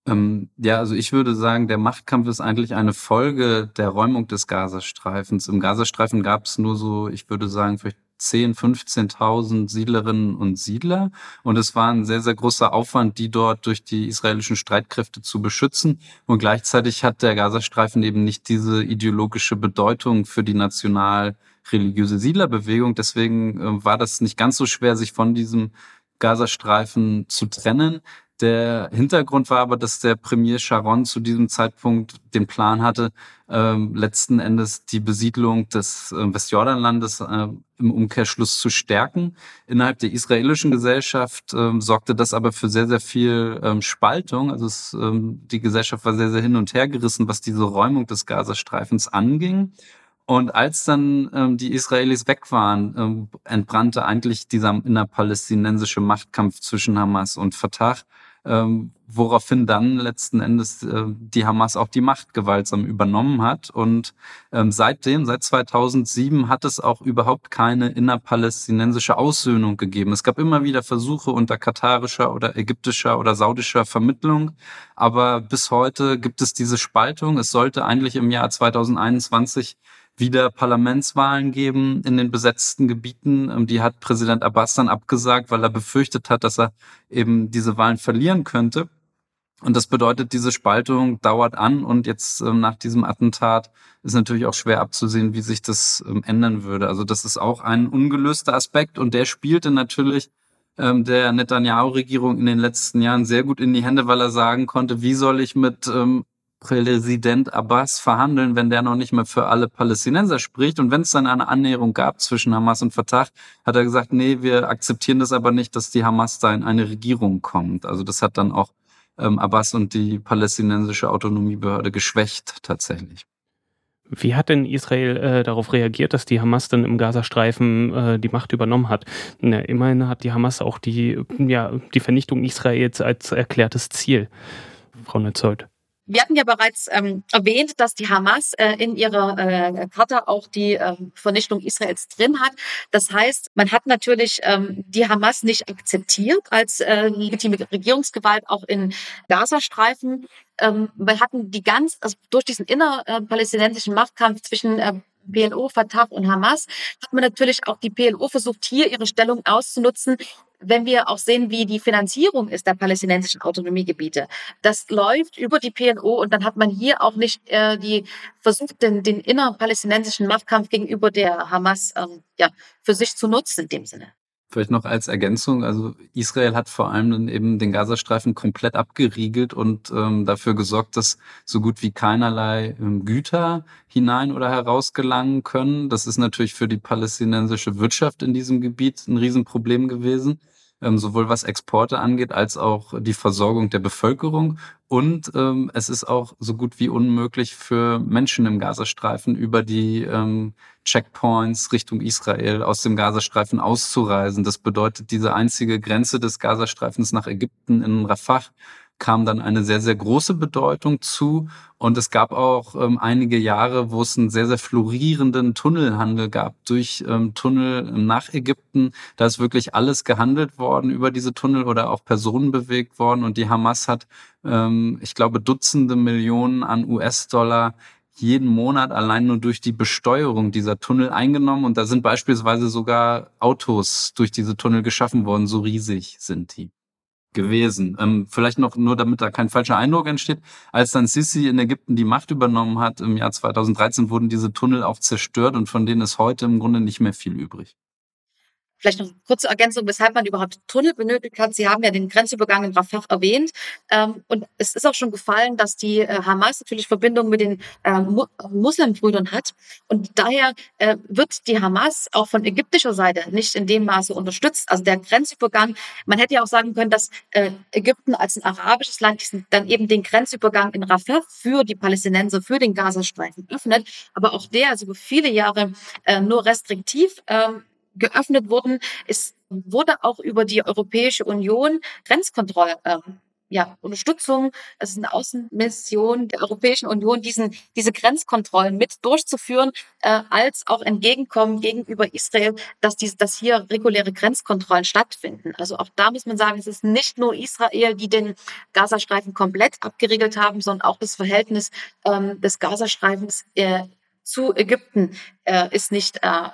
Ähm, ja, also ich würde sagen, der Machtkampf ist eigentlich eine Folge der Räumung des Gazastreifens. Im Gazastreifen gab es nur so, ich würde sagen, vielleicht 10, 15.000 Siedlerinnen und Siedler. Und es war ein sehr, sehr großer Aufwand, die dort durch die israelischen Streitkräfte zu beschützen. Und gleichzeitig hat der Gazastreifen eben nicht diese ideologische Bedeutung für die national religiöse Siedlerbewegung. Deswegen äh, war das nicht ganz so schwer, sich von diesem Gazastreifen zu trennen. Der Hintergrund war aber, dass der Premier Sharon zu diesem Zeitpunkt den Plan hatte, ähm, letzten Endes die Besiedlung des äh, Westjordanlandes äh, im Umkehrschluss zu stärken. Innerhalb der israelischen Gesellschaft ähm, sorgte das aber für sehr, sehr viel ähm, Spaltung. Also es, ähm, die Gesellschaft war sehr, sehr hin und her gerissen, was diese Räumung des Gazastreifens anging. Und als dann ähm, die Israelis weg waren, ähm, entbrannte eigentlich dieser innerpalästinensische Machtkampf zwischen Hamas und Fatah ähm, woraufhin dann letzten Endes äh, die Hamas auch die Macht gewaltsam übernommen hat. Und ähm, seitdem, seit 2007, hat es auch überhaupt keine innerpalästinensische Aussöhnung gegeben. Es gab immer wieder Versuche unter katarischer oder ägyptischer oder saudischer Vermittlung, aber bis heute gibt es diese Spaltung. Es sollte eigentlich im Jahr 2021 wieder Parlamentswahlen geben in den besetzten Gebieten. Ähm, die hat Präsident Abbas dann abgesagt, weil er befürchtet hat, dass er eben diese Wahlen verlieren könnte. Und das bedeutet, diese Spaltung dauert an und jetzt ähm, nach diesem Attentat ist natürlich auch schwer abzusehen, wie sich das ähm, ändern würde. Also das ist auch ein ungelöster Aspekt und der spielte natürlich ähm, der Netanyahu-Regierung in den letzten Jahren sehr gut in die Hände, weil er sagen konnte, wie soll ich mit ähm, Präsident Abbas verhandeln, wenn der noch nicht mehr für alle Palästinenser spricht. Und wenn es dann eine Annäherung gab zwischen Hamas und Fatah, hat er gesagt, nee, wir akzeptieren das aber nicht, dass die Hamas da in eine Regierung kommt. Also das hat dann auch ähm, Abbas und die palästinensische Autonomiebehörde geschwächt tatsächlich. Wie hat denn Israel äh, darauf reagiert, dass die Hamas dann im Gazastreifen äh, die Macht übernommen hat? Na, immerhin hat die Hamas auch die, ja, die Vernichtung Israels als erklärtes Ziel. Frau Netzold. Wir hatten ja bereits ähm, erwähnt, dass die Hamas äh, in ihrer äh, Charta auch die äh, Vernichtung Israels drin hat. Das heißt, man hat natürlich ähm, die Hamas nicht akzeptiert als äh, legitime Regierungsgewalt auch in Gazastreifen. Ähm, wir hatten die ganz, also durch diesen innerpalästinensischen Machtkampf zwischen äh, PLO, Fatah und Hamas, hat man natürlich auch die PLO versucht, hier ihre Stellung auszunutzen, wenn wir auch sehen, wie die Finanzierung ist der palästinensischen Autonomiegebiete, das läuft über die PLO und dann hat man hier auch nicht äh, die versucht, den, den innerpalästinensischen Machtkampf gegenüber der Hamas ähm, ja, für sich zu nutzen in dem Sinne. Vielleicht noch als Ergänzung, also Israel hat vor allem dann eben den Gazastreifen komplett abgeriegelt und ähm, dafür gesorgt, dass so gut wie keinerlei ähm, Güter hinein oder heraus gelangen können. Das ist natürlich für die palästinensische Wirtschaft in diesem Gebiet ein Riesenproblem gewesen sowohl was Exporte angeht, als auch die Versorgung der Bevölkerung. Und ähm, es ist auch so gut wie unmöglich für Menschen im Gazastreifen über die ähm, Checkpoints Richtung Israel aus dem Gazastreifen auszureisen. Das bedeutet, diese einzige Grenze des Gazastreifens nach Ägypten in Rafah kam dann eine sehr, sehr große Bedeutung zu. Und es gab auch ähm, einige Jahre, wo es einen sehr, sehr florierenden Tunnelhandel gab durch ähm, Tunnel nach Ägypten. Da ist wirklich alles gehandelt worden über diese Tunnel oder auch Personen bewegt worden. Und die Hamas hat, ähm, ich glaube, Dutzende Millionen an US-Dollar jeden Monat allein nur durch die Besteuerung dieser Tunnel eingenommen. Und da sind beispielsweise sogar Autos durch diese Tunnel geschaffen worden. So riesig sind die gewesen. Ähm, vielleicht noch nur, damit da kein falscher Eindruck entsteht. Als dann Sisi in Ägypten die Macht übernommen hat im Jahr 2013, wurden diese Tunnel auch zerstört und von denen ist heute im Grunde nicht mehr viel übrig. Vielleicht noch eine kurze Ergänzung, weshalb man überhaupt Tunnel benötigt hat. Sie haben ja den Grenzübergang in Rafah erwähnt. Ähm, und es ist auch schon gefallen, dass die äh, Hamas natürlich Verbindung mit den äh, Muslimbrüdern hat. Und daher äh, wird die Hamas auch von ägyptischer Seite nicht in dem Maße unterstützt. Also der Grenzübergang, man hätte ja auch sagen können, dass Ägypten als ein arabisches Land dann eben den Grenzübergang in Rafah für die Palästinenser, für den Gazastreifen öffnet. Aber auch der ist über viele Jahre nur restriktiv ähm, geöffnet wurden. Es wurde auch über die Europäische Union Grenzkontrolle ähm, ja, Unterstützung, es ist eine Außenmission der Europäischen Union, diesen, diese Grenzkontrollen mit durchzuführen, äh, als auch Entgegenkommen gegenüber Israel, dass, dies, dass hier reguläre Grenzkontrollen stattfinden. Also auch da muss man sagen, es ist nicht nur Israel, die den Gazastreifen komplett abgeriegelt haben, sondern auch das Verhältnis ähm, des Gazastreifens äh, zu Ägypten äh, ist nicht äh,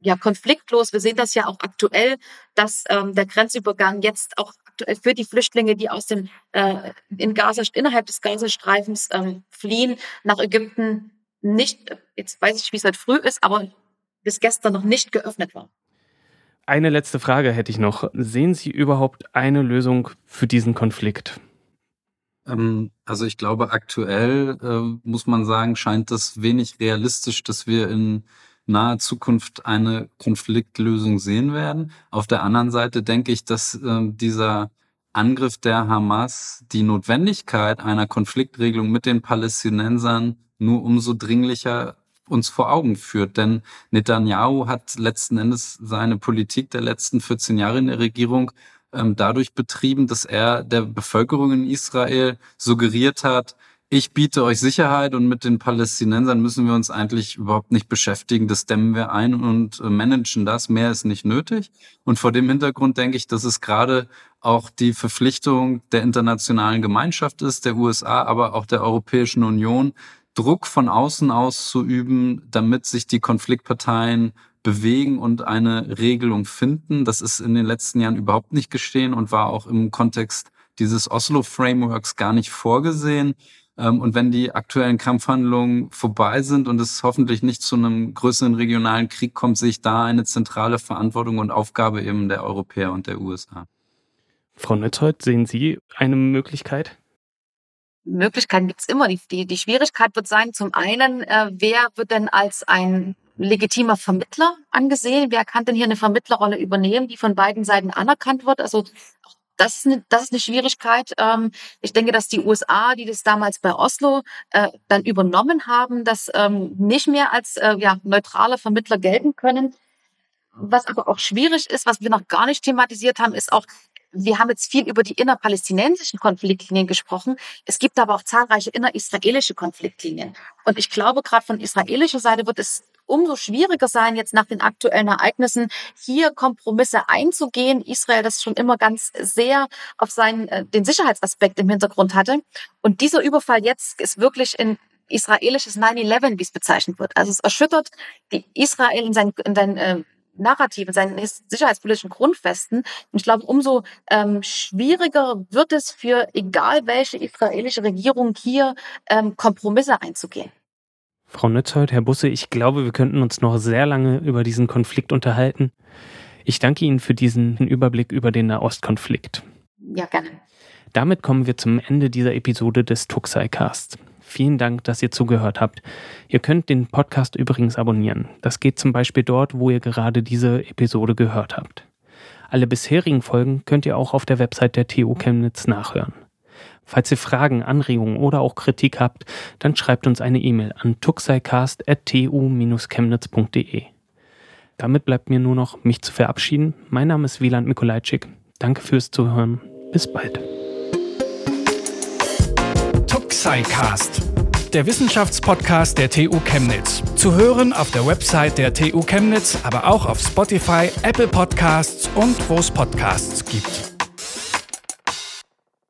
ja konfliktlos. Wir sehen das ja auch aktuell, dass ähm, der Grenzübergang jetzt auch aktuell für die Flüchtlinge, die aus dem äh, in Gaza innerhalb des Gazastreifens ähm, fliehen nach Ägypten, nicht jetzt weiß ich, wie es heute früh ist, aber bis gestern noch nicht geöffnet war. Eine letzte Frage hätte ich noch. Sehen Sie überhaupt eine Lösung für diesen Konflikt? Ähm, also ich glaube, aktuell äh, muss man sagen, scheint das wenig realistisch, dass wir in naher Zukunft eine Konfliktlösung sehen werden. Auf der anderen Seite denke ich, dass äh, dieser Angriff der Hamas die Notwendigkeit einer Konfliktregelung mit den Palästinensern nur umso dringlicher uns vor Augen führt. Denn Netanyahu hat letzten Endes seine Politik der letzten 14 Jahre in der Regierung ähm, dadurch betrieben, dass er der Bevölkerung in Israel suggeriert hat, ich biete euch Sicherheit und mit den Palästinensern müssen wir uns eigentlich überhaupt nicht beschäftigen. Das dämmen wir ein und äh, managen das. Mehr ist nicht nötig. Und vor dem Hintergrund denke ich, dass es gerade auch die Verpflichtung der internationalen Gemeinschaft ist, der USA, aber auch der Europäischen Union, Druck von außen auszuüben, damit sich die Konfliktparteien bewegen und eine Regelung finden. Das ist in den letzten Jahren überhaupt nicht geschehen und war auch im Kontext dieses Oslo-Frameworks gar nicht vorgesehen. Ähm, und wenn die aktuellen Kampfhandlungen vorbei sind und es hoffentlich nicht zu einem größeren regionalen Krieg kommt, sehe ich da eine zentrale Verantwortung und Aufgabe eben der Europäer und der USA. Frau Netzhold, sehen Sie eine Möglichkeit? Möglichkeiten gibt es immer. Die, die, die, Schwierigkeit wird sein, zum einen, äh, wer wird denn als ein legitimer Vermittler angesehen? Wer kann denn hier eine Vermittlerrolle übernehmen, die von beiden Seiten anerkannt wird? Also auch das ist eine, das ist eine Schwierigkeit. Ähm, ich denke, dass die USA, die das damals bei Oslo äh, dann übernommen haben, das ähm, nicht mehr als äh, ja, neutrale Vermittler gelten können. Was aber auch schwierig ist, was wir noch gar nicht thematisiert haben, ist auch, wir haben jetzt viel über die innerpalästinensischen Konfliktlinien gesprochen. Es gibt aber auch zahlreiche innerisraelische Konfliktlinien. Und ich glaube, gerade von israelischer Seite wird es umso schwieriger sein, jetzt nach den aktuellen Ereignissen hier Kompromisse einzugehen. Israel das schon immer ganz sehr auf seinen, äh, den Sicherheitsaspekt im Hintergrund hatte. Und dieser Überfall jetzt ist wirklich in israelisches 9-11, wie es bezeichnet wird. Also es erschüttert die Israel in seinen, in seinen äh, Narrativ, in seinen sicherheitspolitischen Grundfesten. Und ich glaube, umso ähm, schwieriger wird es für egal welche israelische Regierung hier ähm, Kompromisse einzugehen. Frau Nützhold, Herr Busse, ich glaube, wir könnten uns noch sehr lange über diesen Konflikt unterhalten. Ich danke Ihnen für diesen Überblick über den Nahostkonflikt. Ja, gerne. Damit kommen wir zum Ende dieser Episode des Tuxai Cast. Vielen Dank, dass ihr zugehört habt. Ihr könnt den Podcast übrigens abonnieren. Das geht zum Beispiel dort, wo ihr gerade diese Episode gehört habt. Alle bisherigen Folgen könnt ihr auch auf der Website der TU Chemnitz nachhören. Falls ihr Fragen, Anregungen oder auch Kritik habt, dann schreibt uns eine E-Mail an tuxeicast.tu-chemnitz.de. Damit bleibt mir nur noch, mich zu verabschieden. Mein Name ist Wieland Mikolajczyk. Danke fürs Zuhören. Bis bald. Tuxicast, der Wissenschaftspodcast der TU Chemnitz. Zu hören auf der Website der TU Chemnitz, aber auch auf Spotify, Apple Podcasts und wo es Podcasts gibt.